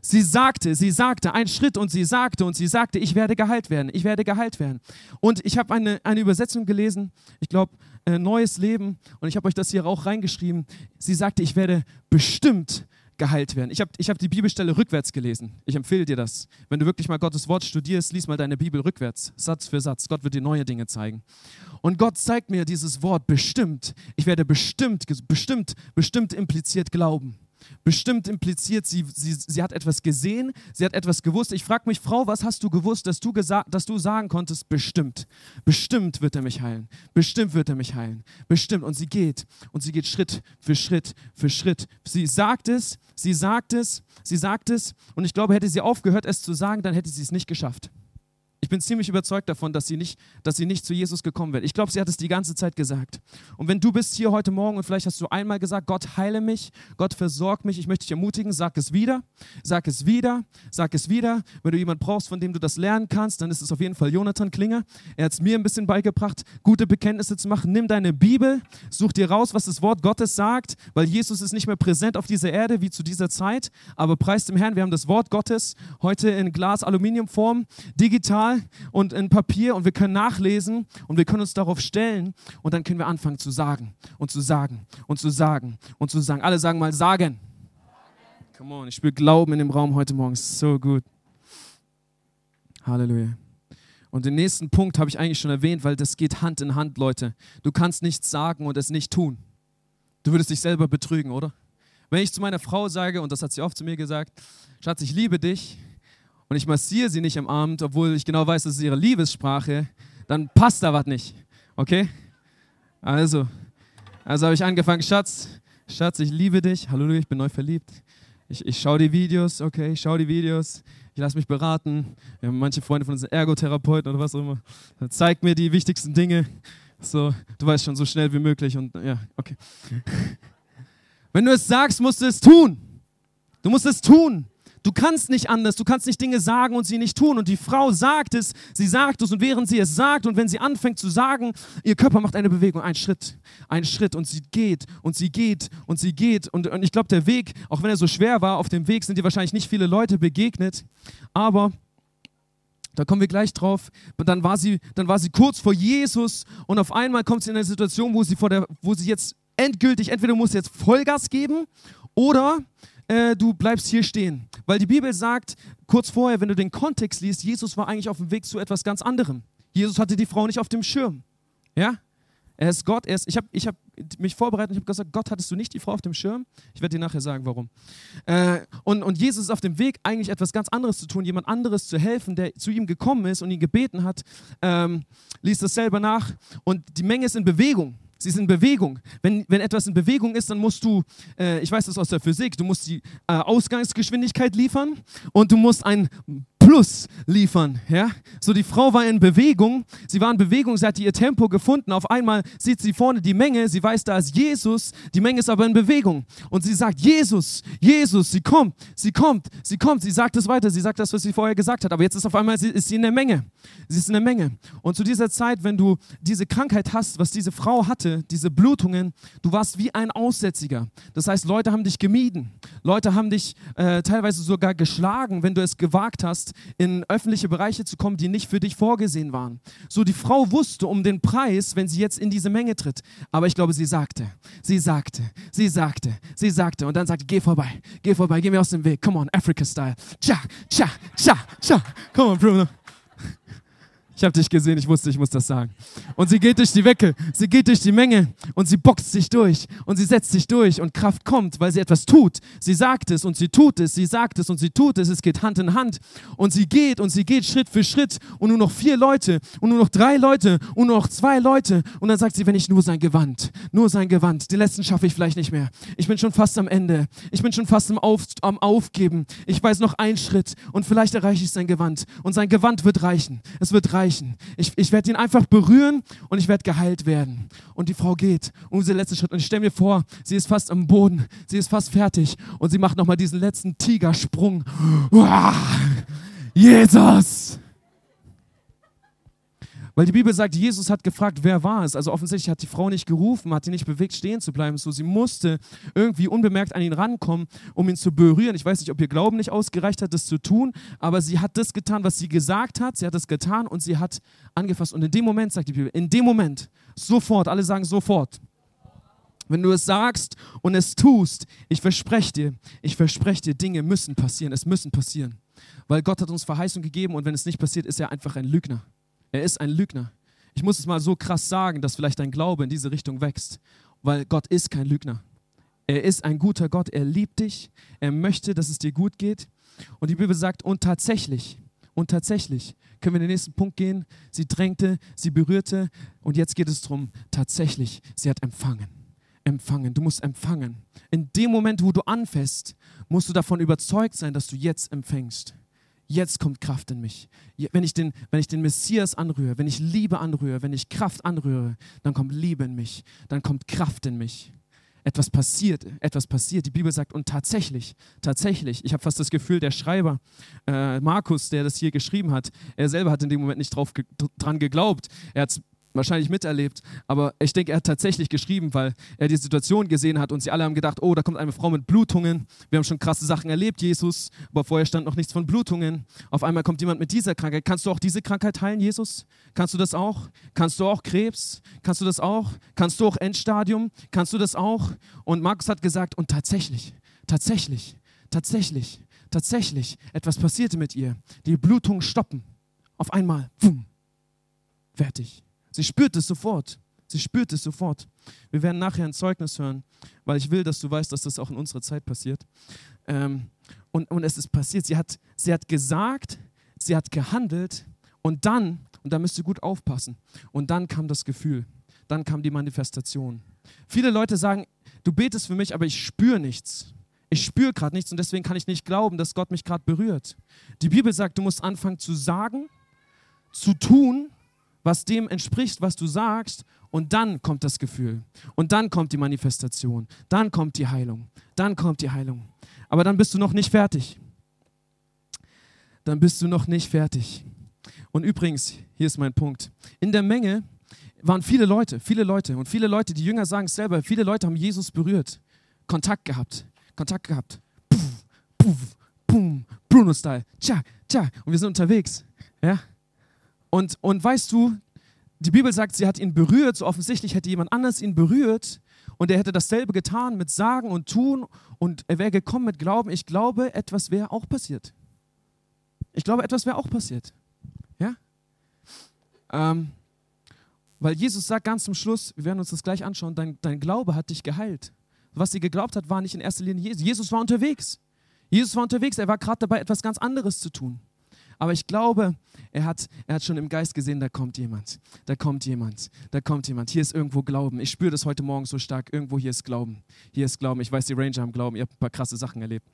Sie sagte, sie sagte, ein Schritt und sie sagte und sie sagte, ich werde geheilt werden, ich werde geheilt werden. Und ich habe eine, eine Übersetzung gelesen, ich glaube, äh, Neues Leben, und ich habe euch das hier auch reingeschrieben. Sie sagte, ich werde bestimmt geheilt werden. Ich habe ich hab die Bibelstelle rückwärts gelesen. Ich empfehle dir das. Wenn du wirklich mal Gottes Wort studierst, lies mal deine Bibel rückwärts, Satz für Satz. Gott wird dir neue Dinge zeigen. Und Gott zeigt mir dieses Wort bestimmt. Ich werde bestimmt, bestimmt, bestimmt impliziert glauben. Bestimmt impliziert, sie, sie, sie hat etwas gesehen, sie hat etwas gewusst. Ich frage mich, Frau, was hast du gewusst, dass du, dass du sagen konntest, bestimmt, bestimmt wird er mich heilen, bestimmt wird er mich heilen, bestimmt. Und sie geht und sie geht Schritt für Schritt für Schritt. Sie sagt es, sie sagt es, sie sagt es und ich glaube, hätte sie aufgehört, es zu sagen, dann hätte sie es nicht geschafft. Ich bin ziemlich überzeugt davon, dass sie nicht, dass sie nicht zu Jesus gekommen wird. Ich glaube, sie hat es die ganze Zeit gesagt. Und wenn du bist hier heute Morgen und vielleicht hast du einmal gesagt, Gott heile mich, Gott versorgt mich, ich möchte dich ermutigen, sag es wieder, sag es wieder, sag es wieder. Wenn du jemanden brauchst, von dem du das lernen kannst, dann ist es auf jeden Fall Jonathan Klinger. Er hat es mir ein bisschen beigebracht, gute Bekenntnisse zu machen. Nimm deine Bibel, such dir raus, was das Wort Gottes sagt, weil Jesus ist nicht mehr präsent auf dieser Erde wie zu dieser Zeit. Aber preis dem Herrn, wir haben das Wort Gottes heute in Glas-Aluminiumform, digital und in Papier und wir können nachlesen und wir können uns darauf stellen und dann können wir anfangen zu sagen und zu sagen und zu sagen und zu sagen. Alle sagen mal sagen. Come on, ich spüre Glauben in dem Raum heute Morgen. So gut. Halleluja. Und den nächsten Punkt habe ich eigentlich schon erwähnt, weil das geht Hand in Hand, Leute. Du kannst nichts sagen und es nicht tun. Du würdest dich selber betrügen, oder? Wenn ich zu meiner Frau sage, und das hat sie oft zu mir gesagt, Schatz, ich liebe dich, und ich massiere sie nicht im Abend, obwohl ich genau weiß, das ist ihre Liebessprache, dann passt da was nicht. Okay? Also, also habe ich angefangen, Schatz, Schatz, ich liebe dich. Halleluja, ich bin neu verliebt. Ich, ich schaue die Videos, okay, ich schaue die Videos. Ich lasse mich beraten. Wir haben manche Freunde von uns Ergotherapeuten oder was auch immer. Dann zeigt mir die wichtigsten Dinge. So, du weißt schon, so schnell wie möglich. Und ja, okay. Wenn du es sagst, musst du es tun. Du musst es tun. Du kannst nicht anders, du kannst nicht Dinge sagen und sie nicht tun. Und die Frau sagt es, sie sagt es und während sie es sagt und wenn sie anfängt zu sagen, ihr Körper macht eine Bewegung, einen Schritt, einen Schritt und sie geht und sie geht und sie geht. Und, und ich glaube, der Weg, auch wenn er so schwer war, auf dem Weg sind dir wahrscheinlich nicht viele Leute begegnet, aber da kommen wir gleich drauf. Dann war sie, dann war sie kurz vor Jesus und auf einmal kommt sie in eine Situation, wo sie, vor der, wo sie jetzt endgültig, entweder muss sie jetzt Vollgas geben oder äh, du bleibst hier stehen. Weil die Bibel sagt, kurz vorher, wenn du den Kontext liest, Jesus war eigentlich auf dem Weg zu etwas ganz anderem. Jesus hatte die Frau nicht auf dem Schirm. Ja? Er ist Gott. Er ist, ich habe ich hab mich vorbereitet und ich habe gesagt, Gott, hattest du nicht die Frau auf dem Schirm? Ich werde dir nachher sagen, warum. Äh, und, und Jesus ist auf dem Weg, eigentlich etwas ganz anderes zu tun, jemand anderes zu helfen, der zu ihm gekommen ist und ihn gebeten hat. Ähm, liest das selber nach. Und die Menge ist in Bewegung. Sie ist in Bewegung. Wenn, wenn etwas in Bewegung ist, dann musst du, äh, ich weiß das aus der Physik, du musst die äh, Ausgangsgeschwindigkeit liefern und du musst ein Plus liefern. Ja? So, die Frau war in Bewegung. Sie war in Bewegung, sie hatte ihr Tempo gefunden. Auf einmal sieht sie vorne die Menge. Sie weiß, da ist Jesus. Die Menge ist aber in Bewegung. Und sie sagt: Jesus, Jesus, sie kommt, sie kommt, sie kommt. Sie sagt es weiter. Sie sagt das, was sie vorher gesagt hat. Aber jetzt ist auf einmal ist sie in der Menge. Sie ist in der Menge. Und zu dieser Zeit, wenn du diese Krankheit hast, was diese Frau hatte, diese Blutungen, du warst wie ein Aussätziger. Das heißt, Leute haben dich gemieden. Leute haben dich äh, teilweise sogar geschlagen, wenn du es gewagt hast, in öffentliche Bereiche zu kommen, die nicht für dich vorgesehen waren. So, die Frau wusste um den Preis, wenn sie jetzt in diese Menge tritt. Aber ich glaube, sie sagte, sie sagte, sie sagte, sie sagte und dann sagte, geh vorbei, geh vorbei, geh mir aus dem Weg. Come on, Africa-Style. Cha, cha, cha, cha. Come on, Bruno. Ich habe dich gesehen, ich wusste, ich muss das sagen. Und sie geht durch die Wecke, sie geht durch die Menge und sie boxt sich durch und sie setzt sich durch und Kraft kommt, weil sie etwas tut. Sie sagt es und sie tut es, sie sagt es und sie tut es. Es geht Hand in Hand und sie geht und sie geht Schritt für Schritt und nur noch vier Leute und nur noch drei Leute und nur noch zwei Leute. Und dann sagt sie, wenn ich nur sein Gewand, nur sein Gewand, den letzten schaffe ich vielleicht nicht mehr. Ich bin schon fast am Ende. Ich bin schon fast am, Auf, am Aufgeben. Ich weiß noch einen Schritt und vielleicht erreiche ich sein Gewand. Und sein Gewand wird reichen. Es wird reichen reichen. Ich, ich werde ihn einfach berühren und ich werde geheilt werden. Und die Frau geht um diesen letzten Schritt. Und ich stelle mir vor, sie ist fast am Boden. Sie ist fast fertig. Und sie macht nochmal diesen letzten Tigersprung. Uah, Jesus! Weil die Bibel sagt, Jesus hat gefragt, wer war es? Also offensichtlich hat die Frau nicht gerufen, hat ihn nicht bewegt, stehen zu bleiben. So, sie musste irgendwie unbemerkt an ihn rankommen, um ihn zu berühren. Ich weiß nicht, ob ihr Glauben nicht ausgereicht hat, das zu tun, aber sie hat das getan, was sie gesagt hat. Sie hat das getan und sie hat angefasst. Und in dem Moment, sagt die Bibel, in dem Moment, sofort, alle sagen sofort, wenn du es sagst und es tust, ich verspreche dir, ich verspreche dir, Dinge müssen passieren, es müssen passieren. Weil Gott hat uns Verheißung gegeben und wenn es nicht passiert, ist er einfach ein Lügner. Er ist ein Lügner. Ich muss es mal so krass sagen, dass vielleicht dein Glaube in diese Richtung wächst, weil Gott ist kein Lügner. Er ist ein guter Gott, er liebt dich, er möchte, dass es dir gut geht. Und die Bibel sagt, und tatsächlich, und tatsächlich, können wir in den nächsten Punkt gehen, sie drängte, sie berührte und jetzt geht es darum, tatsächlich, sie hat empfangen. Empfangen, du musst empfangen. In dem Moment, wo du anfäst, musst du davon überzeugt sein, dass du jetzt empfängst jetzt kommt Kraft in mich. Wenn ich, den, wenn ich den Messias anrühre, wenn ich Liebe anrühre, wenn ich Kraft anrühre, dann kommt Liebe in mich, dann kommt Kraft in mich. Etwas passiert, etwas passiert. Die Bibel sagt, und tatsächlich, tatsächlich, ich habe fast das Gefühl, der Schreiber, äh, Markus, der das hier geschrieben hat, er selber hat in dem Moment nicht drauf ge dran geglaubt. Er hat es wahrscheinlich miterlebt. Aber ich denke, er hat tatsächlich geschrieben, weil er die Situation gesehen hat und sie alle haben gedacht, oh, da kommt eine Frau mit Blutungen. Wir haben schon krasse Sachen erlebt, Jesus, aber vorher stand noch nichts von Blutungen. Auf einmal kommt jemand mit dieser Krankheit. Kannst du auch diese Krankheit heilen, Jesus? Kannst du das auch? Kannst du auch Krebs? Kannst du das auch? Kannst du auch Endstadium? Kannst du das auch? Und Markus hat gesagt, und tatsächlich, tatsächlich, tatsächlich, tatsächlich, etwas passierte mit ihr. Die Blutungen stoppen. Auf einmal, wumm, fertig. Sie spürt es sofort. Sie spürt es sofort. Wir werden nachher ein Zeugnis hören, weil ich will, dass du weißt, dass das auch in unserer Zeit passiert. Ähm, und, und es ist passiert. Sie hat, sie hat gesagt, sie hat gehandelt und dann, und da müsst ihr gut aufpassen, und dann kam das Gefühl, dann kam die Manifestation. Viele Leute sagen, du betest für mich, aber ich spüre nichts. Ich spüre gerade nichts und deswegen kann ich nicht glauben, dass Gott mich gerade berührt. Die Bibel sagt, du musst anfangen zu sagen, zu tun, was dem entspricht, was du sagst, und dann kommt das Gefühl. Und dann kommt die Manifestation. Dann kommt die Heilung. Dann kommt die Heilung. Aber dann bist du noch nicht fertig. Dann bist du noch nicht fertig. Und übrigens, hier ist mein Punkt. In der Menge waren viele Leute, viele Leute. Und viele Leute, die Jünger sagen es selber, viele Leute haben Jesus berührt, Kontakt gehabt, Kontakt gehabt. Puff, puff, pum, Bruno-Style. Tja, tja. Und wir sind unterwegs. Ja? Und, und weißt du, die Bibel sagt, sie hat ihn berührt, so offensichtlich hätte jemand anders ihn berührt und er hätte dasselbe getan mit Sagen und Tun und er wäre gekommen mit Glauben. Ich glaube, etwas wäre auch passiert. Ich glaube, etwas wäre auch passiert. Ja? Ähm, weil Jesus sagt ganz zum Schluss, wir werden uns das gleich anschauen, dein, dein Glaube hat dich geheilt. Was sie geglaubt hat, war nicht in erster Linie Jesus. Jesus war unterwegs. Jesus war unterwegs, er war gerade dabei, etwas ganz anderes zu tun. Aber ich glaube, er hat, er hat schon im Geist gesehen, da kommt jemand, da kommt jemand, da kommt jemand. Hier ist irgendwo Glauben. Ich spüre das heute Morgen so stark. Irgendwo hier ist Glauben. Hier ist Glauben. Ich weiß, die Ranger haben Glauben. Ihr habt ein paar krasse Sachen erlebt.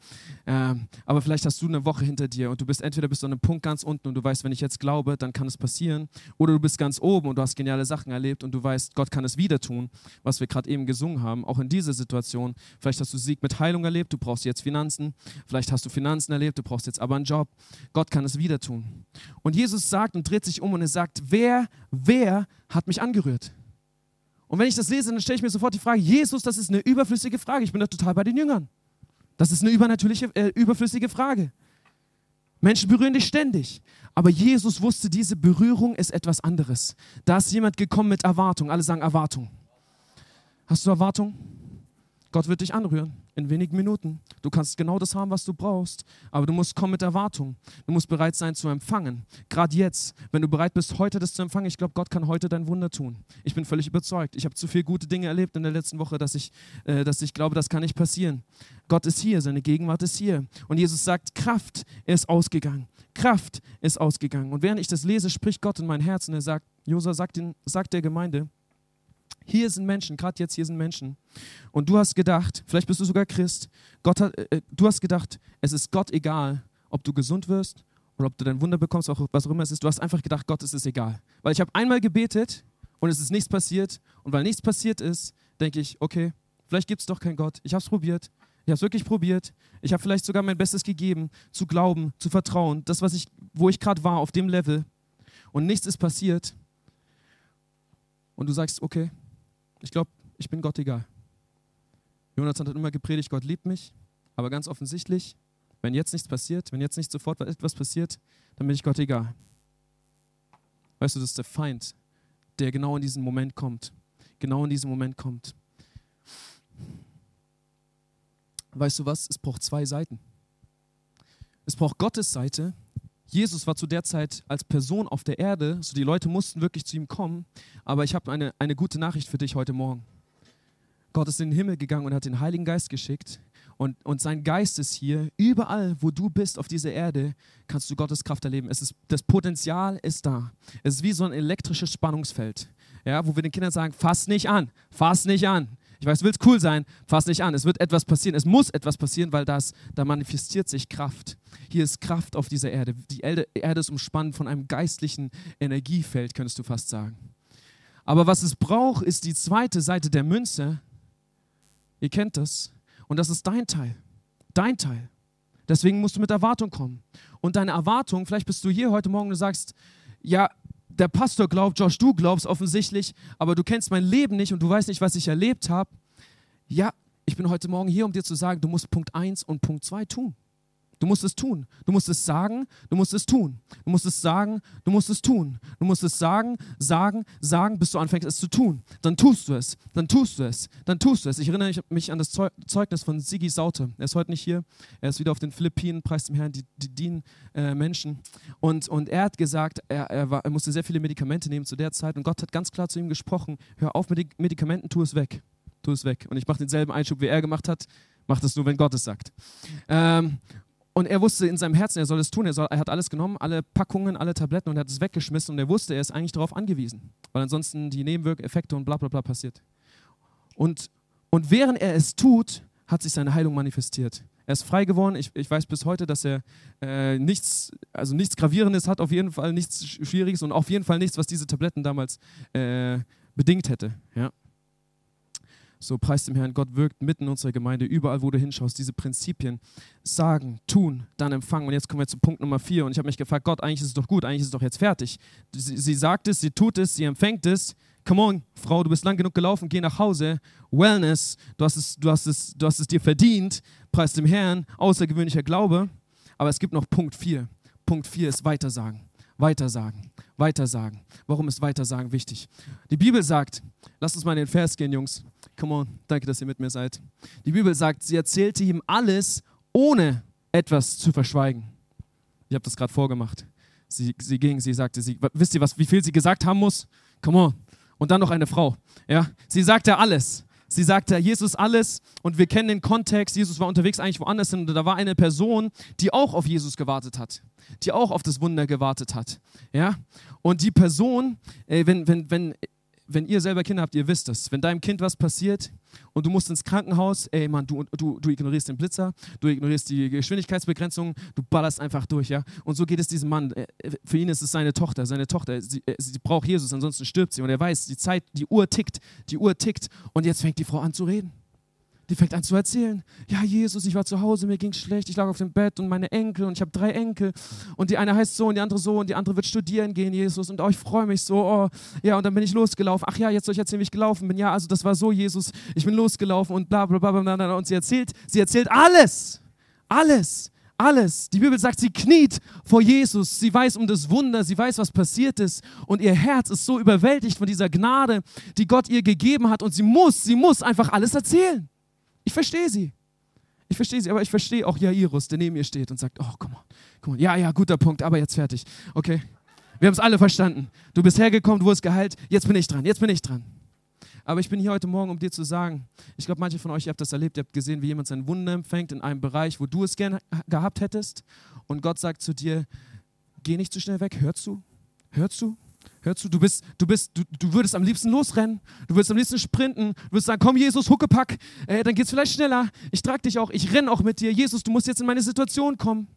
Ähm, aber vielleicht hast du eine Woche hinter dir und du bist entweder bist du an einem Punkt ganz unten und du weißt, wenn ich jetzt glaube, dann kann es passieren. Oder du bist ganz oben und du hast geniale Sachen erlebt und du weißt, Gott kann es wieder tun, was wir gerade eben gesungen haben. Auch in dieser Situation. Vielleicht hast du Sieg mit Heilung erlebt, du brauchst jetzt Finanzen. Vielleicht hast du Finanzen erlebt, du brauchst jetzt aber einen Job. Gott kann es wieder tun. Und Jesus sagt und dreht sich um und er sagt, wer, wer hat mich angerührt? Und wenn ich das lese, dann stelle ich mir sofort die Frage, Jesus, das ist eine überflüssige Frage. Ich bin da total bei den Jüngern. Das ist eine übernatürliche, äh, überflüssige Frage. Menschen berühren dich ständig. Aber Jesus wusste, diese Berührung ist etwas anderes. Da ist jemand gekommen mit Erwartung. Alle sagen Erwartung. Hast du Erwartung? Gott wird dich anrühren in wenigen Minuten. Du kannst genau das haben, was du brauchst, aber du musst kommen mit Erwartung. Du musst bereit sein zu empfangen. Gerade jetzt, wenn du bereit bist, heute das zu empfangen, ich glaube, Gott kann heute dein Wunder tun. Ich bin völlig überzeugt. Ich habe zu viele gute Dinge erlebt in der letzten Woche, dass ich, äh, dass ich glaube, das kann nicht passieren. Gott ist hier, seine Gegenwart ist hier. Und Jesus sagt, Kraft ist ausgegangen. Kraft ist ausgegangen. Und während ich das lese, spricht Gott in mein Herz und er sagt, Josa, sagt, sagt der Gemeinde, hier sind Menschen, gerade jetzt hier sind Menschen. Und du hast gedacht, vielleicht bist du sogar Christ, Gott hat, äh, du hast gedacht, es ist Gott egal, ob du gesund wirst oder ob du dein Wunder bekommst, auch was auch immer es ist. Du hast einfach gedacht, Gott ist es egal. Weil ich habe einmal gebetet und es ist nichts passiert. Und weil nichts passiert ist, denke ich, okay, vielleicht gibt es doch keinen Gott. Ich habe es probiert. Ich habe es wirklich probiert. Ich habe vielleicht sogar mein Bestes gegeben, zu glauben, zu vertrauen. Das, was ich, wo ich gerade war, auf dem Level. Und nichts ist passiert. Und du sagst, okay, ich glaube, ich bin Gott egal. Jonathan hat immer gepredigt, Gott liebt mich, aber ganz offensichtlich, wenn jetzt nichts passiert, wenn jetzt nicht sofort etwas passiert, dann bin ich Gott egal. Weißt du, das ist der Feind, der genau in diesen Moment kommt. Genau in diesem Moment kommt. Weißt du was? Es braucht zwei Seiten. Es braucht Gottes Seite. Jesus war zu der Zeit als Person auf der Erde, so die Leute mussten wirklich zu ihm kommen. Aber ich habe eine, eine gute Nachricht für dich heute Morgen. Gott ist in den Himmel gegangen und hat den Heiligen Geist geschickt. Und, und sein Geist ist hier. Überall, wo du bist auf dieser Erde, kannst du Gottes Kraft erleben. Es ist, das Potenzial ist da. Es ist wie so ein elektrisches Spannungsfeld, ja, wo wir den Kindern sagen, fass nicht an, fass nicht an. Ich weiß, willst cool sein, fass nicht an. Es wird etwas passieren. Es muss etwas passieren, weil das, da manifestiert sich Kraft. Hier ist Kraft auf dieser Erde. Die Erde, Erde ist umspannt von einem geistlichen Energiefeld, könntest du fast sagen. Aber was es braucht, ist die zweite Seite der Münze. Ihr kennt das. Und das ist dein Teil. Dein Teil. Deswegen musst du mit Erwartung kommen. Und deine Erwartung, vielleicht bist du hier heute Morgen und du sagst, ja, der Pastor glaubt, Josh, du glaubst offensichtlich, aber du kennst mein Leben nicht und du weißt nicht, was ich erlebt habe. Ja, ich bin heute Morgen hier, um dir zu sagen, du musst Punkt 1 und Punkt 2 tun. Du musst es tun. Du musst es sagen, du musst es tun. Du musst es sagen, du musst es tun. Du musst es sagen, sagen, sagen, bis du anfängst es zu tun. Dann tust du es, dann tust du es, dann tust du es. Ich erinnere mich an das Zeugnis von Sigi Saute. Er ist heute nicht hier. Er ist wieder auf den Philippinen, preist dem Herrn, die, die dienen äh, Menschen. Und, und er hat gesagt, er, er, war, er musste sehr viele Medikamente nehmen zu der Zeit. Und Gott hat ganz klar zu ihm gesprochen: Hör auf mit Medikamenten, tu es weg. Tu es weg. Und ich mache denselben Einschub, wie er gemacht hat. Mach das nur, wenn Gott es sagt. Ähm, und er wusste in seinem Herzen, er soll es tun. Er, soll, er, hat alles genommen, alle Packungen, alle Tabletten und hat es weggeschmissen. Und er wusste, er ist eigentlich darauf angewiesen, weil ansonsten die Nebenwirkeffekte und bla bla bla passiert. Und, und während er es tut, hat sich seine Heilung manifestiert. Er ist frei geworden. Ich, ich weiß bis heute, dass er äh, nichts, also nichts Gravierendes hat, auf jeden Fall nichts Schwieriges und auf jeden Fall nichts, was diese Tabletten damals äh, bedingt hätte. Ja. So preist dem Herrn, Gott wirkt mitten in unserer Gemeinde, überall, wo du hinschaust, diese Prinzipien sagen, tun, dann empfangen. Und jetzt kommen wir zu Punkt Nummer vier. Und ich habe mich gefragt, Gott, eigentlich ist es doch gut, eigentlich ist es doch jetzt fertig. Sie, sie sagt es, sie tut es, sie empfängt es. Come on, Frau, du bist lang genug gelaufen, geh nach Hause. Wellness, du hast es, du hast es, du hast es dir verdient. Preist dem Herrn, außergewöhnlicher Glaube. Aber es gibt noch Punkt vier. Punkt vier ist Weitersagen. Weitersagen. Weitersagen. Warum ist Weitersagen wichtig? Die Bibel sagt, lasst uns mal in den Vers gehen, Jungs. Come on, danke, dass ihr mit mir seid. Die Bibel sagt, sie erzählte ihm alles, ohne etwas zu verschweigen. Ich habe das gerade vorgemacht. Sie, sie ging, sie sagte, sie, wisst ihr, was, wie viel sie gesagt haben muss? Come on. Und dann noch eine Frau. Ja? Sie sagte alles. Sie sagte Jesus alles und wir kennen den Kontext. Jesus war unterwegs eigentlich woanders hin und da war eine Person, die auch auf Jesus gewartet hat, die auch auf das Wunder gewartet hat. Ja? Und die Person, äh, wenn, wenn, wenn wenn ihr selber Kinder habt, ihr wisst es. Wenn deinem Kind was passiert und du musst ins Krankenhaus, ey Mann, du, du, du ignorierst den Blitzer, du ignorierst die Geschwindigkeitsbegrenzung, du ballerst einfach durch, ja. Und so geht es diesem Mann. Äh, für ihn ist es seine Tochter, seine Tochter. Sie, äh, sie braucht Jesus, ansonsten stirbt sie. Und er weiß, die Zeit, die Uhr tickt, die Uhr tickt. Und jetzt fängt die Frau an zu reden. Die fängt an zu erzählen. Ja, Jesus, ich war zu Hause, mir ging schlecht, ich lag auf dem Bett und meine Enkel und ich habe drei Enkel. Und die eine heißt so und die andere so und die andere wird studieren gehen, Jesus. Und oh, ich freue mich so. Oh. Ja, und dann bin ich losgelaufen. Ach ja, jetzt soll ich erzählen, wie ich gelaufen bin. Ja, also das war so, Jesus. Ich bin losgelaufen und bla bla bla bla. bla. Und sie erzählt, sie erzählt alles. Alles. Alles. Die Bibel sagt, sie kniet vor Jesus. Sie weiß um das Wunder. Sie weiß, was passiert ist. Und ihr Herz ist so überwältigt von dieser Gnade, die Gott ihr gegeben hat. Und sie muss, sie muss einfach alles erzählen. Ich verstehe sie. Ich verstehe sie, aber ich verstehe auch Jairus, der neben ihr steht und sagt, oh, komm mal, komm mal. Ja, ja, guter Punkt, aber jetzt fertig. Okay. Wir haben es alle verstanden. Du bist hergekommen, du wurdest geheilt, jetzt bin ich dran, jetzt bin ich dran. Aber ich bin hier heute Morgen, um dir zu sagen, ich glaube, manche von euch, ihr habt das erlebt, ihr habt gesehen, wie jemand sein Wunder empfängt in einem Bereich, wo du es gerne gehabt hättest. Und Gott sagt zu dir, geh nicht zu schnell weg, hör zu, hör zu, Hör zu, du bist, du bist, du, du würdest am liebsten losrennen, du würdest am liebsten sprinten, du würdest sagen, komm Jesus, Huckepack, äh, dann geht's vielleicht schneller, ich trage dich auch, ich renne auch mit dir, Jesus, du musst jetzt in meine Situation kommen.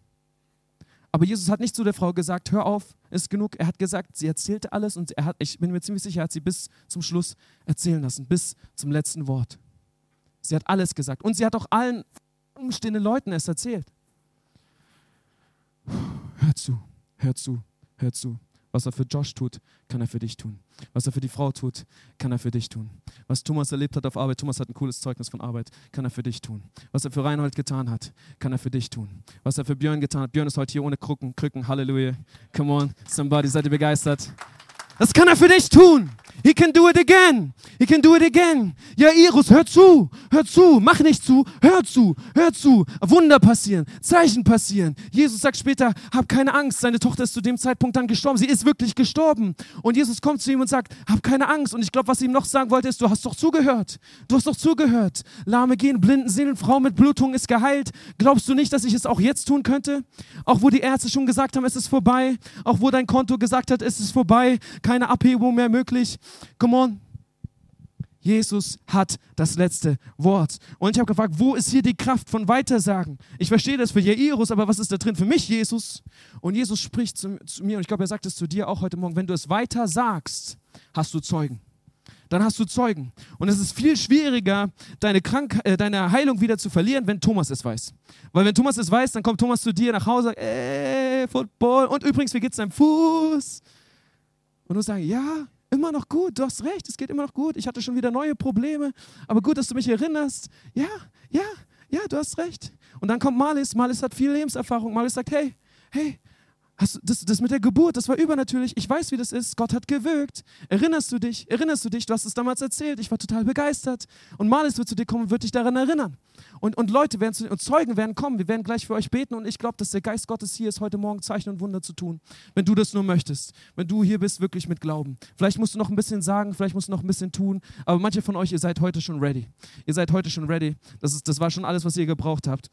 Aber Jesus hat nicht zu der Frau gesagt, hör auf, ist genug. Er hat gesagt, sie erzählte alles und er hat, ich bin mir ziemlich sicher, er hat sie bis zum Schluss erzählen lassen, bis zum letzten Wort. Sie hat alles gesagt und sie hat auch allen umstehenden Leuten es erzählt. Hör zu, hör zu, hör zu. Was er für Josh tut, kann er für dich tun. Was er für die Frau tut, kann er für dich tun. Was Thomas erlebt hat auf Arbeit, Thomas hat ein cooles Zeugnis von Arbeit, kann er für dich tun. Was er für Reinhold getan hat, kann er für dich tun. Was er für Björn getan hat, Björn ist heute hier ohne Krücken, Krücken, Halleluja. Come on, somebody, seid ihr begeistert? Das kann er für dich tun. He can do it again. He can do it again. Ja, Iris, hör zu, hör zu, mach nicht zu, hör zu, hör zu. Wunder passieren, Zeichen passieren. Jesus sagt später, hab keine Angst. Seine Tochter ist zu dem Zeitpunkt dann gestorben. Sie ist wirklich gestorben. Und Jesus kommt zu ihm und sagt, hab keine Angst. Und ich glaube, was ihm noch sagen wollte, ist, du hast doch zugehört. Du hast doch zugehört. Lahme gehen, blinden sehen, Frau mit Blutung ist geheilt. Glaubst du nicht, dass ich es auch jetzt tun könnte? Auch wo die Ärzte schon gesagt haben, es ist vorbei. Auch wo dein Konto gesagt hat, es ist vorbei. Keine Abhebung mehr möglich. Come on. Jesus hat das letzte Wort. Und ich habe gefragt, wo ist hier die Kraft von Weitersagen? Ich verstehe das für Jairus, aber was ist da drin für mich, Jesus? Und Jesus spricht zu, zu mir, und ich glaube, er sagt es zu dir auch heute Morgen, wenn du es weiter sagst, hast du Zeugen. Dann hast du Zeugen. Und es ist viel schwieriger, deine, Krank äh, deine Heilung wieder zu verlieren, wenn Thomas es weiß. Weil wenn Thomas es weiß, dann kommt Thomas zu dir nach Hause, sagt, ey, Football, und übrigens, wie geht's deinem Fuß? Und du sagst, ja, immer noch gut, du hast recht, es geht immer noch gut. Ich hatte schon wieder neue Probleme, aber gut, dass du mich erinnerst. Ja, ja, ja, du hast recht. Und dann kommt Malis, Malis hat viel Lebenserfahrung. Malis sagt, hey, hey, Hast, das, das mit der Geburt, das war übernatürlich. Ich weiß, wie das ist. Gott hat gewirkt. Erinnerst du dich? Erinnerst du dich? Du hast es damals erzählt. Ich war total begeistert. Und Malis wird zu dir kommen und wird dich daran erinnern. Und, und Leute werden zu, und Zeugen werden kommen. Wir werden gleich für euch beten. Und ich glaube, dass der Geist Gottes hier ist, heute Morgen Zeichen und Wunder zu tun. Wenn du das nur möchtest. Wenn du hier bist, wirklich mit Glauben. Vielleicht musst du noch ein bisschen sagen, vielleicht musst du noch ein bisschen tun. Aber manche von euch, ihr seid heute schon ready. Ihr seid heute schon ready. Das, ist, das war schon alles, was ihr gebraucht habt.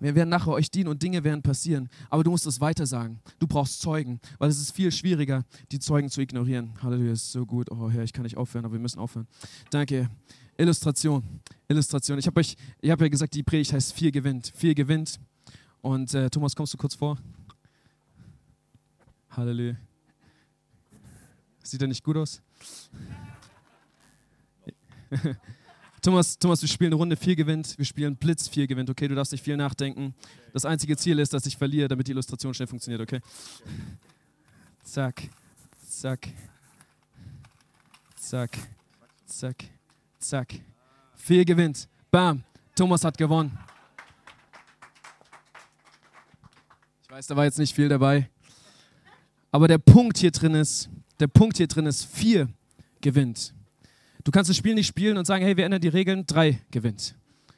Wir werden nachher euch dienen und Dinge werden passieren. Aber du musst es weiter sagen. Du brauchst Zeugen, weil es ist viel schwieriger, die Zeugen zu ignorieren. Halleluja, ist so gut. Oh Herr, ich kann nicht aufhören, aber wir müssen aufhören. Danke. Illustration. Illustration. Ich habe euch, ja gesagt, die Predigt heißt Vier gewinnt. Vier gewinnt. Und äh, Thomas, kommst du kurz vor? Halleluja. Sieht er nicht gut aus? Thomas, Thomas, wir spielen eine Runde 4 gewinnt, wir spielen Blitz 4 gewinnt, okay? Du darfst nicht viel nachdenken. Das einzige Ziel ist, dass ich verliere, damit die Illustration schnell funktioniert, okay? Zack, zack, zack, zack, zack. 4 gewinnt. Bam, Thomas hat gewonnen. Ich weiß, da war jetzt nicht viel dabei. Aber der Punkt hier drin ist, der Punkt hier drin ist, 4 gewinnt. Du kannst das Spiel nicht spielen und sagen, hey, wir ändern die Regeln, drei gewinnt.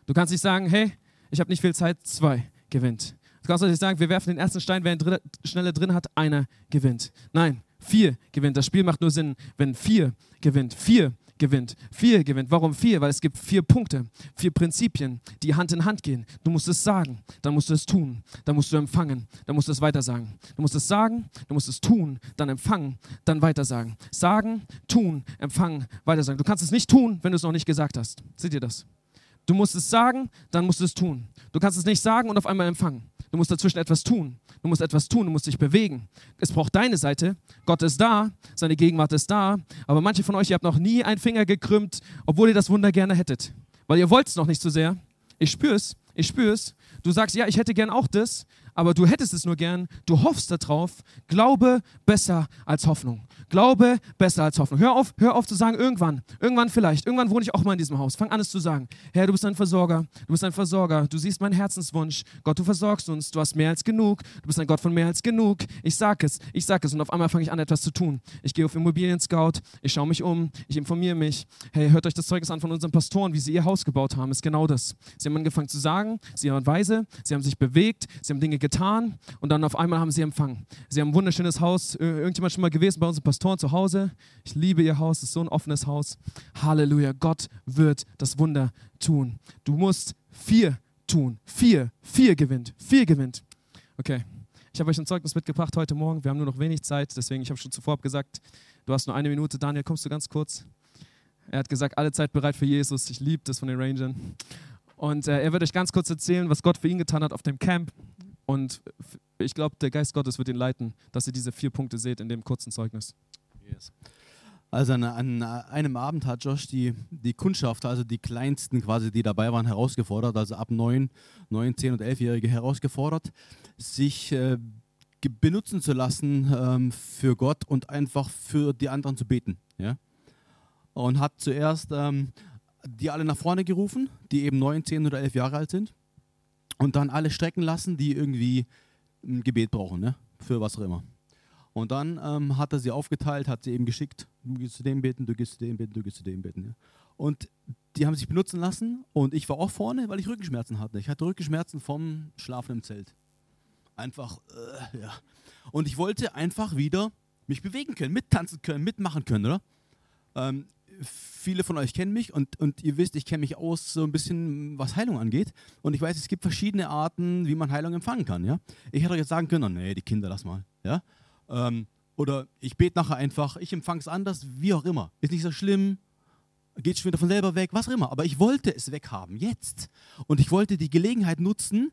Du kannst nicht sagen, hey, ich habe nicht viel Zeit, zwei gewinnt. Du kannst nicht sagen, wir werfen den ersten Stein, wer ihn schneller drin hat, einer gewinnt. Nein, vier gewinnt. Das Spiel macht nur Sinn, wenn vier gewinnt. Vier gewinnt. Vier gewinnt. Warum vier? Weil es gibt vier Punkte, vier Prinzipien, die Hand in Hand gehen. Du musst es sagen, dann musst du es tun, dann musst du empfangen, dann musst du es weitersagen. Du musst es sagen, du musst es tun, dann empfangen, dann weitersagen. Sagen, tun, empfangen, weitersagen. Du kannst es nicht tun, wenn du es noch nicht gesagt hast. Seht ihr das? Du musst es sagen, dann musst du es tun. Du kannst es nicht sagen und auf einmal empfangen. Du musst dazwischen etwas tun. Du musst etwas tun, du musst dich bewegen. Es braucht deine Seite. Gott ist da, seine Gegenwart ist da. Aber manche von euch, ihr habt noch nie einen Finger gekrümmt, obwohl ihr das Wunder gerne hättet. Weil ihr wollt es noch nicht so sehr. Ich spüre es, ich spüre es. Du sagst, ja, ich hätte gern auch das, aber du hättest es nur gern. Du hoffst darauf. Glaube besser als Hoffnung. Glaube besser als Hoffnung. Hör auf, hör auf zu sagen, irgendwann, irgendwann vielleicht, irgendwann wohne ich auch mal in diesem Haus. Fang an es zu sagen. Herr, du bist ein Versorger, du bist ein Versorger, du siehst meinen Herzenswunsch. Gott, du versorgst uns, du hast mehr als genug, du bist ein Gott von mehr als genug. Ich sag es, ich sag es und auf einmal fange ich an, etwas zu tun. Ich gehe auf Immobilien Scout, ich schaue mich um, ich informiere mich. Hey, hört euch das Zeugnis an von unseren Pastoren, wie sie ihr Haus gebaut haben, ist genau das. Sie haben angefangen zu sagen, sie waren weise, sie haben sich bewegt, sie haben Dinge getan und dann auf einmal haben sie empfangen. Sie haben ein wunderschönes Haus, irgendjemand schon mal gewesen bei unseren Pastoren zu Hause. Ich liebe ihr Haus, es ist so ein offenes Haus. Halleluja, Gott wird das Wunder tun. Du musst vier tun. Vier, vier gewinnt, vier gewinnt. Okay, ich habe euch ein Zeugnis mitgebracht heute Morgen. Wir haben nur noch wenig Zeit, deswegen, ich habe schon zuvor gesagt, du hast nur eine Minute. Daniel, kommst du ganz kurz? Er hat gesagt, alle Zeit bereit für Jesus. Ich liebe das von den Rangern. Und äh, er wird euch ganz kurz erzählen, was Gott für ihn getan hat auf dem Camp. Und ich glaube, der Geist Gottes wird ihn leiten, dass ihr diese vier Punkte seht in dem kurzen Zeugnis. Yes. Also an, an, einem Abend hat Josh die, die Kundschafter, also die kleinsten quasi, die dabei waren, herausgefordert, also ab 9, 9 10 und 11-Jährige herausgefordert, sich äh, benutzen zu lassen ähm, für Gott und einfach für die anderen zu beten. Ja? Und hat zuerst ähm, die alle nach vorne gerufen, die eben 9, 10 oder 11 Jahre alt sind. Und dann alle strecken lassen, die irgendwie ein Gebet brauchen, ne? für was auch immer. Und dann ähm, hat er sie aufgeteilt, hat sie eben geschickt, du gehst zu dem beten, du gehst zu dem beten, du gehst zu dem beten. Ja. Und die haben sich benutzen lassen und ich war auch vorne, weil ich Rückenschmerzen hatte. Ich hatte Rückenschmerzen vom Schlafen im Zelt. Einfach, äh, ja. Und ich wollte einfach wieder mich bewegen können, mittanzen können, mitmachen können, oder? Ähm, viele von euch kennen mich und, und ihr wisst, ich kenne mich aus so ein bisschen, was Heilung angeht. Und ich weiß, es gibt verschiedene Arten, wie man Heilung empfangen kann. Ja? Ich hätte euch jetzt sagen können, oh, nee, die Kinder, lass mal. Ja? Ähm, oder ich bete nachher einfach, ich empfange es anders, wie auch immer. Ist nicht so schlimm, geht schon wieder von selber weg, was auch immer. Aber ich wollte es weghaben, jetzt. Und ich wollte die Gelegenheit nutzen,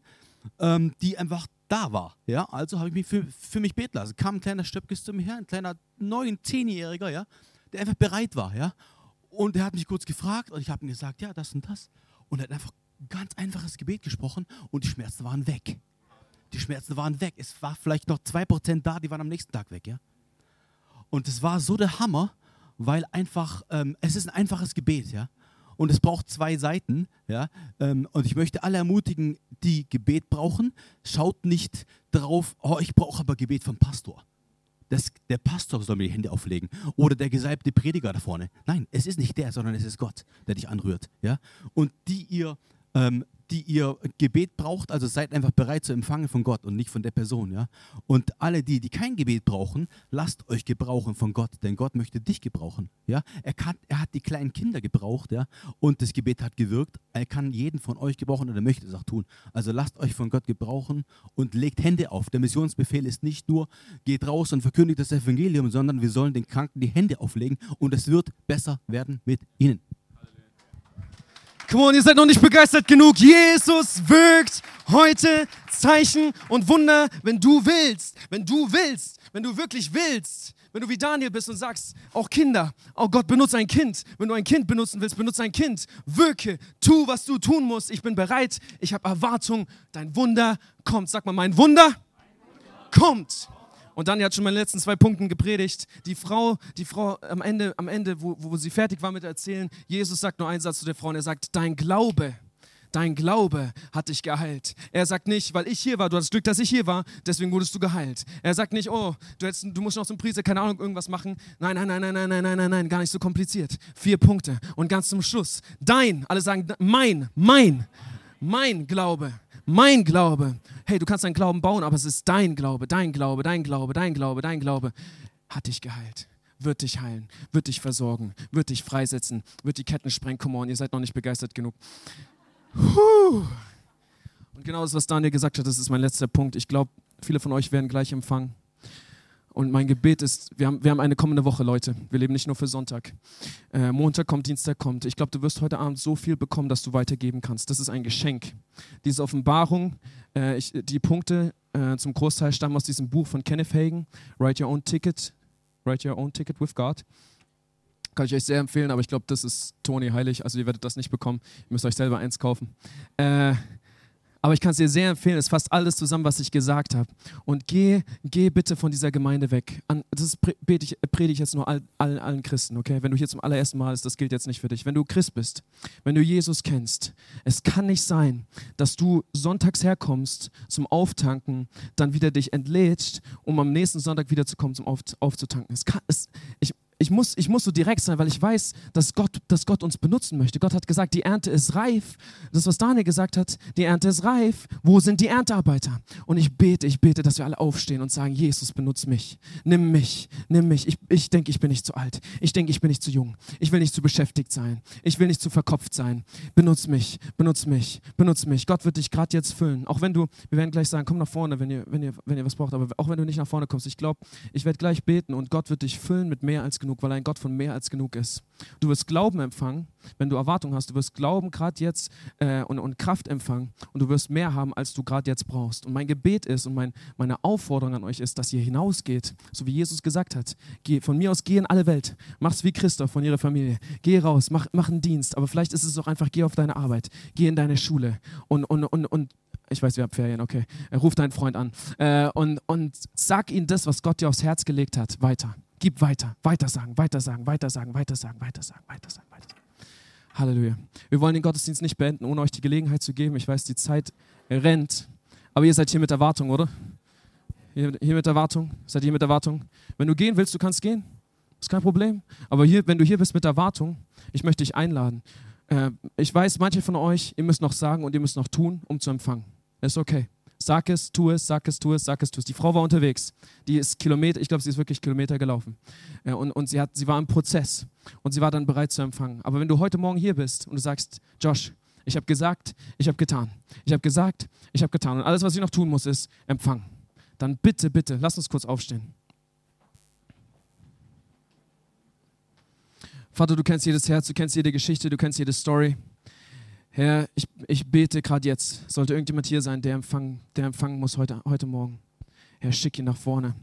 ähm, die einfach da war. Ja? Also habe ich mich für, für mich beten lassen. Kam ein kleiner Stöpkes zu mir her, ein kleiner neun, zehnjähriger, ja, der einfach bereit war. Ja? Und er hat mich kurz gefragt und ich habe ihm gesagt, ja, das und das. Und er hat einfach ein ganz einfaches Gebet gesprochen und die Schmerzen waren weg. Die Schmerzen waren weg. Es war vielleicht noch 2% da, die waren am nächsten Tag weg, ja. Und es war so der Hammer, weil einfach, ähm, es ist ein einfaches Gebet, ja. Und es braucht zwei Seiten. Ja? Ähm, und ich möchte alle ermutigen, die Gebet brauchen, schaut nicht drauf, oh, ich brauche aber Gebet vom Pastor. Das, der Pastor soll mir die Hände auflegen oder der gesalbte Prediger da vorne. Nein, es ist nicht der, sondern es ist Gott, der dich anrührt. Ja? Und die ihr ähm, die ihr Gebet braucht, also seid einfach bereit zu empfangen von Gott und nicht von der Person, ja. Und alle die, die kein Gebet brauchen, lasst euch gebrauchen von Gott, denn Gott möchte dich gebrauchen, ja. Er, kann, er hat die kleinen Kinder gebraucht, ja, und das Gebet hat gewirkt. Er kann jeden von euch gebrauchen und er möchte es auch tun. Also lasst euch von Gott gebrauchen und legt Hände auf. Der Missionsbefehl ist nicht nur, geht raus und verkündigt das Evangelium, sondern wir sollen den Kranken die Hände auflegen und es wird besser werden mit ihnen. Come on, ihr seid noch nicht begeistert genug. Jesus wirkt heute Zeichen und Wunder, wenn du willst. Wenn du willst. Wenn du wirklich willst. Wenn du wie Daniel bist und sagst, auch Kinder, oh Gott, benutze ein Kind. Wenn du ein Kind benutzen willst, benutze ein Kind. Wirke, tu, was du tun musst. Ich bin bereit, ich habe Erwartung. Dein Wunder kommt. Sag mal, mein Wunder kommt. Und Daniel hat schon meine letzten zwei Punkten gepredigt. Die Frau, die Frau am Ende, am Ende wo, wo sie fertig war mit Erzählen, Jesus sagt nur einen Satz zu der Frau und er sagt, dein Glaube, dein Glaube hat dich geheilt. Er sagt nicht, weil ich hier war, du hast Glück, dass ich hier war, deswegen wurdest du geheilt. Er sagt nicht, oh, du, hättest, du musst noch zum Priester, keine Ahnung, irgendwas machen. Nein, nein, nein, nein, nein, nein, nein, nein, nein, gar nicht so kompliziert. Vier Punkte. Und ganz zum Schluss, dein, alle sagen, mein, mein, mein Glaube mein Glaube. Hey, du kannst deinen Glauben bauen, aber es ist dein Glaube, dein Glaube, dein Glaube, dein Glaube, dein Glaube. Hat dich geheilt, wird dich heilen, wird dich versorgen, wird dich freisetzen, wird die Ketten sprengen. Come on, ihr seid noch nicht begeistert genug. Puh. Und genau das, was Daniel gesagt hat, das ist mein letzter Punkt. Ich glaube, viele von euch werden gleich empfangen. Und mein Gebet ist, wir haben, wir haben eine kommende Woche, Leute. Wir leben nicht nur für Sonntag. Äh, Montag kommt, Dienstag kommt. Ich glaube, du wirst heute Abend so viel bekommen, dass du weitergeben kannst. Das ist ein Geschenk. Diese Offenbarung, äh, ich, die Punkte äh, zum Großteil stammen aus diesem Buch von Kenneth Hagen, Write Your Own Ticket, Write Your Own Ticket with God. Kann ich euch sehr empfehlen, aber ich glaube, das ist Tony heilig. Also ihr werdet das nicht bekommen. Ihr müsst euch selber eins kaufen. Äh, aber ich kann es dir sehr empfehlen, es fasst alles zusammen, was ich gesagt habe. Und geh, geh bitte von dieser Gemeinde weg. An, das predige ich, predige ich jetzt nur all, all, allen Christen, okay? Wenn du hier zum allerersten Mal bist, das gilt jetzt nicht für dich. Wenn du Christ bist, wenn du Jesus kennst, es kann nicht sein, dass du sonntags herkommst zum Auftanken, dann wieder dich entlädst, um am nächsten Sonntag wiederzukommen zum Auf, Aufzutanken. Es kann, es, ich, ich muss, ich muss so direkt sein, weil ich weiß, dass Gott, dass Gott uns benutzen möchte. Gott hat gesagt, die Ernte ist reif. Das, was Daniel gesagt hat, die Ernte ist reif. Wo sind die Erntearbeiter? Und ich bete, ich bete, dass wir alle aufstehen und sagen, Jesus, benutze mich. Nimm mich, nimm mich. Ich, ich denke, ich bin nicht zu alt. Ich denke, ich bin nicht zu jung. Ich will nicht zu beschäftigt sein. Ich will nicht zu verkopft sein. Benutz mich, benutz mich, benutz mich. Gott wird dich gerade jetzt füllen. Auch wenn du, wir werden gleich sagen, komm nach vorne, wenn ihr, wenn ihr, wenn ihr was braucht. Aber auch wenn du nicht nach vorne kommst, ich glaube, ich werde gleich beten und Gott wird dich füllen mit mehr als genug genug, weil ein Gott von mehr als genug ist. Du wirst Glauben empfangen, wenn du Erwartung hast. Du wirst Glauben gerade jetzt äh, und, und Kraft empfangen und du wirst mehr haben, als du gerade jetzt brauchst. Und mein Gebet ist und mein, meine Aufforderung an euch ist, dass ihr hinausgeht, so wie Jesus gesagt hat. Geh, von mir aus geh in alle Welt. Mach's wie Christoph von ihrer Familie. Geh raus, mach, mach einen Dienst. Aber vielleicht ist es auch einfach, geh auf deine Arbeit, geh in deine Schule und, und, und, und ich weiß, wir haben Ferien, okay. Ruf deinen Freund an äh, und, und sag ihm das, was Gott dir aufs Herz gelegt hat, weiter. Gib weiter, weitersagen, weitersagen, weitersagen, weitersagen, weitersagen, weitersagen, weitersagen. Halleluja. Wir wollen den Gottesdienst nicht beenden, ohne euch die Gelegenheit zu geben. Ich weiß, die Zeit rennt, aber ihr seid hier mit Erwartung, oder? Hier, hier mit Erwartung? Seid ihr mit Erwartung? Wenn du gehen willst, du kannst gehen. Ist kein Problem. Aber hier, wenn du hier bist mit Erwartung, ich möchte dich einladen. Äh, ich weiß, manche von euch, ihr müsst noch sagen und ihr müsst noch tun, um zu empfangen. Ist okay. Sag es, tu es, sag es, tu es, sag es, tu es. Die Frau war unterwegs. Die ist Kilometer, ich glaube, sie ist wirklich Kilometer gelaufen. Äh, und, und sie, hat, sie war im Prozess. Und sie war dann bereit zu empfangen. Aber wenn du heute Morgen hier bist und du sagst, Josh, ich habe gesagt, ich habe getan. Ich habe gesagt, ich habe getan. Und alles, was ich noch tun muss, ist empfangen. Dann bitte, bitte, lass uns kurz aufstehen. Vater, du kennst jedes Herz, du kennst jede Geschichte, du kennst jede Story. Herr, ich, ich bete gerade jetzt, sollte irgendjemand hier sein, der empfangen, der empfangen muss heute, heute Morgen. Herr, schick ihn nach vorne.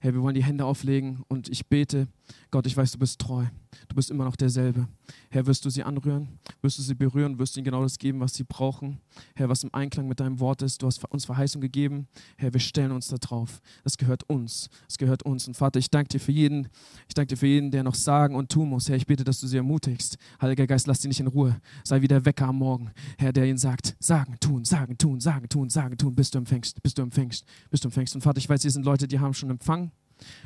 Herr, wir wollen die Hände auflegen und ich bete, Gott, ich weiß, du bist treu. Du bist immer noch derselbe. Herr, wirst du sie anrühren? Wirst du sie berühren? Wirst du ihnen genau das geben, was sie brauchen? Herr, was im Einklang mit deinem Wort ist. Du hast uns Verheißung gegeben. Herr, wir stellen uns da drauf. Das gehört uns. Das gehört uns. Und Vater, ich danke dir für jeden, ich danke dir für jeden, der noch sagen und tun muss. Herr, ich bete, dass du sie ermutigst. Heiliger Geist, lass sie nicht in Ruhe. Sei wie der Wecker am Morgen. Herr, der ihnen sagt, sagen, tun, sagen, tun, sagen, tun, sagen, tun, bis du empfängst, bis du empfängst, bis du empfängst. Und Vater, ich weiß, hier sind Leute, die haben schon empfangen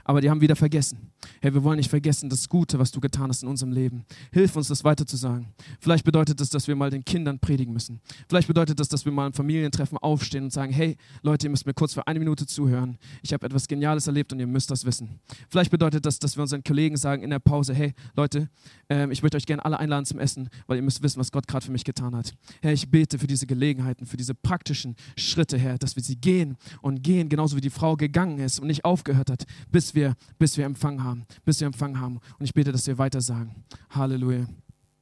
aber die haben wieder vergessen. Herr, wir wollen nicht vergessen das Gute, was du getan hast in unserem Leben. Hilf uns, das weiter zu sagen. Vielleicht bedeutet das, dass wir mal den Kindern predigen müssen. Vielleicht bedeutet das, dass wir mal im Familientreffen aufstehen und sagen, hey Leute, ihr müsst mir kurz für eine Minute zuhören. Ich habe etwas Geniales erlebt und ihr müsst das wissen. Vielleicht bedeutet das, dass wir unseren Kollegen sagen in der Pause, hey Leute, äh, ich möchte euch gerne alle einladen zum Essen, weil ihr müsst wissen, was Gott gerade für mich getan hat. Herr, ich bete für diese Gelegenheiten, für diese praktischen Schritte, Herr, dass wir sie gehen und gehen, genauso wie die Frau gegangen ist und nicht aufgehört hat, bis wir, bis wir empfangen haben, bis wir empfangen haben. Und ich bete, dass wir weiter sagen. Halleluja.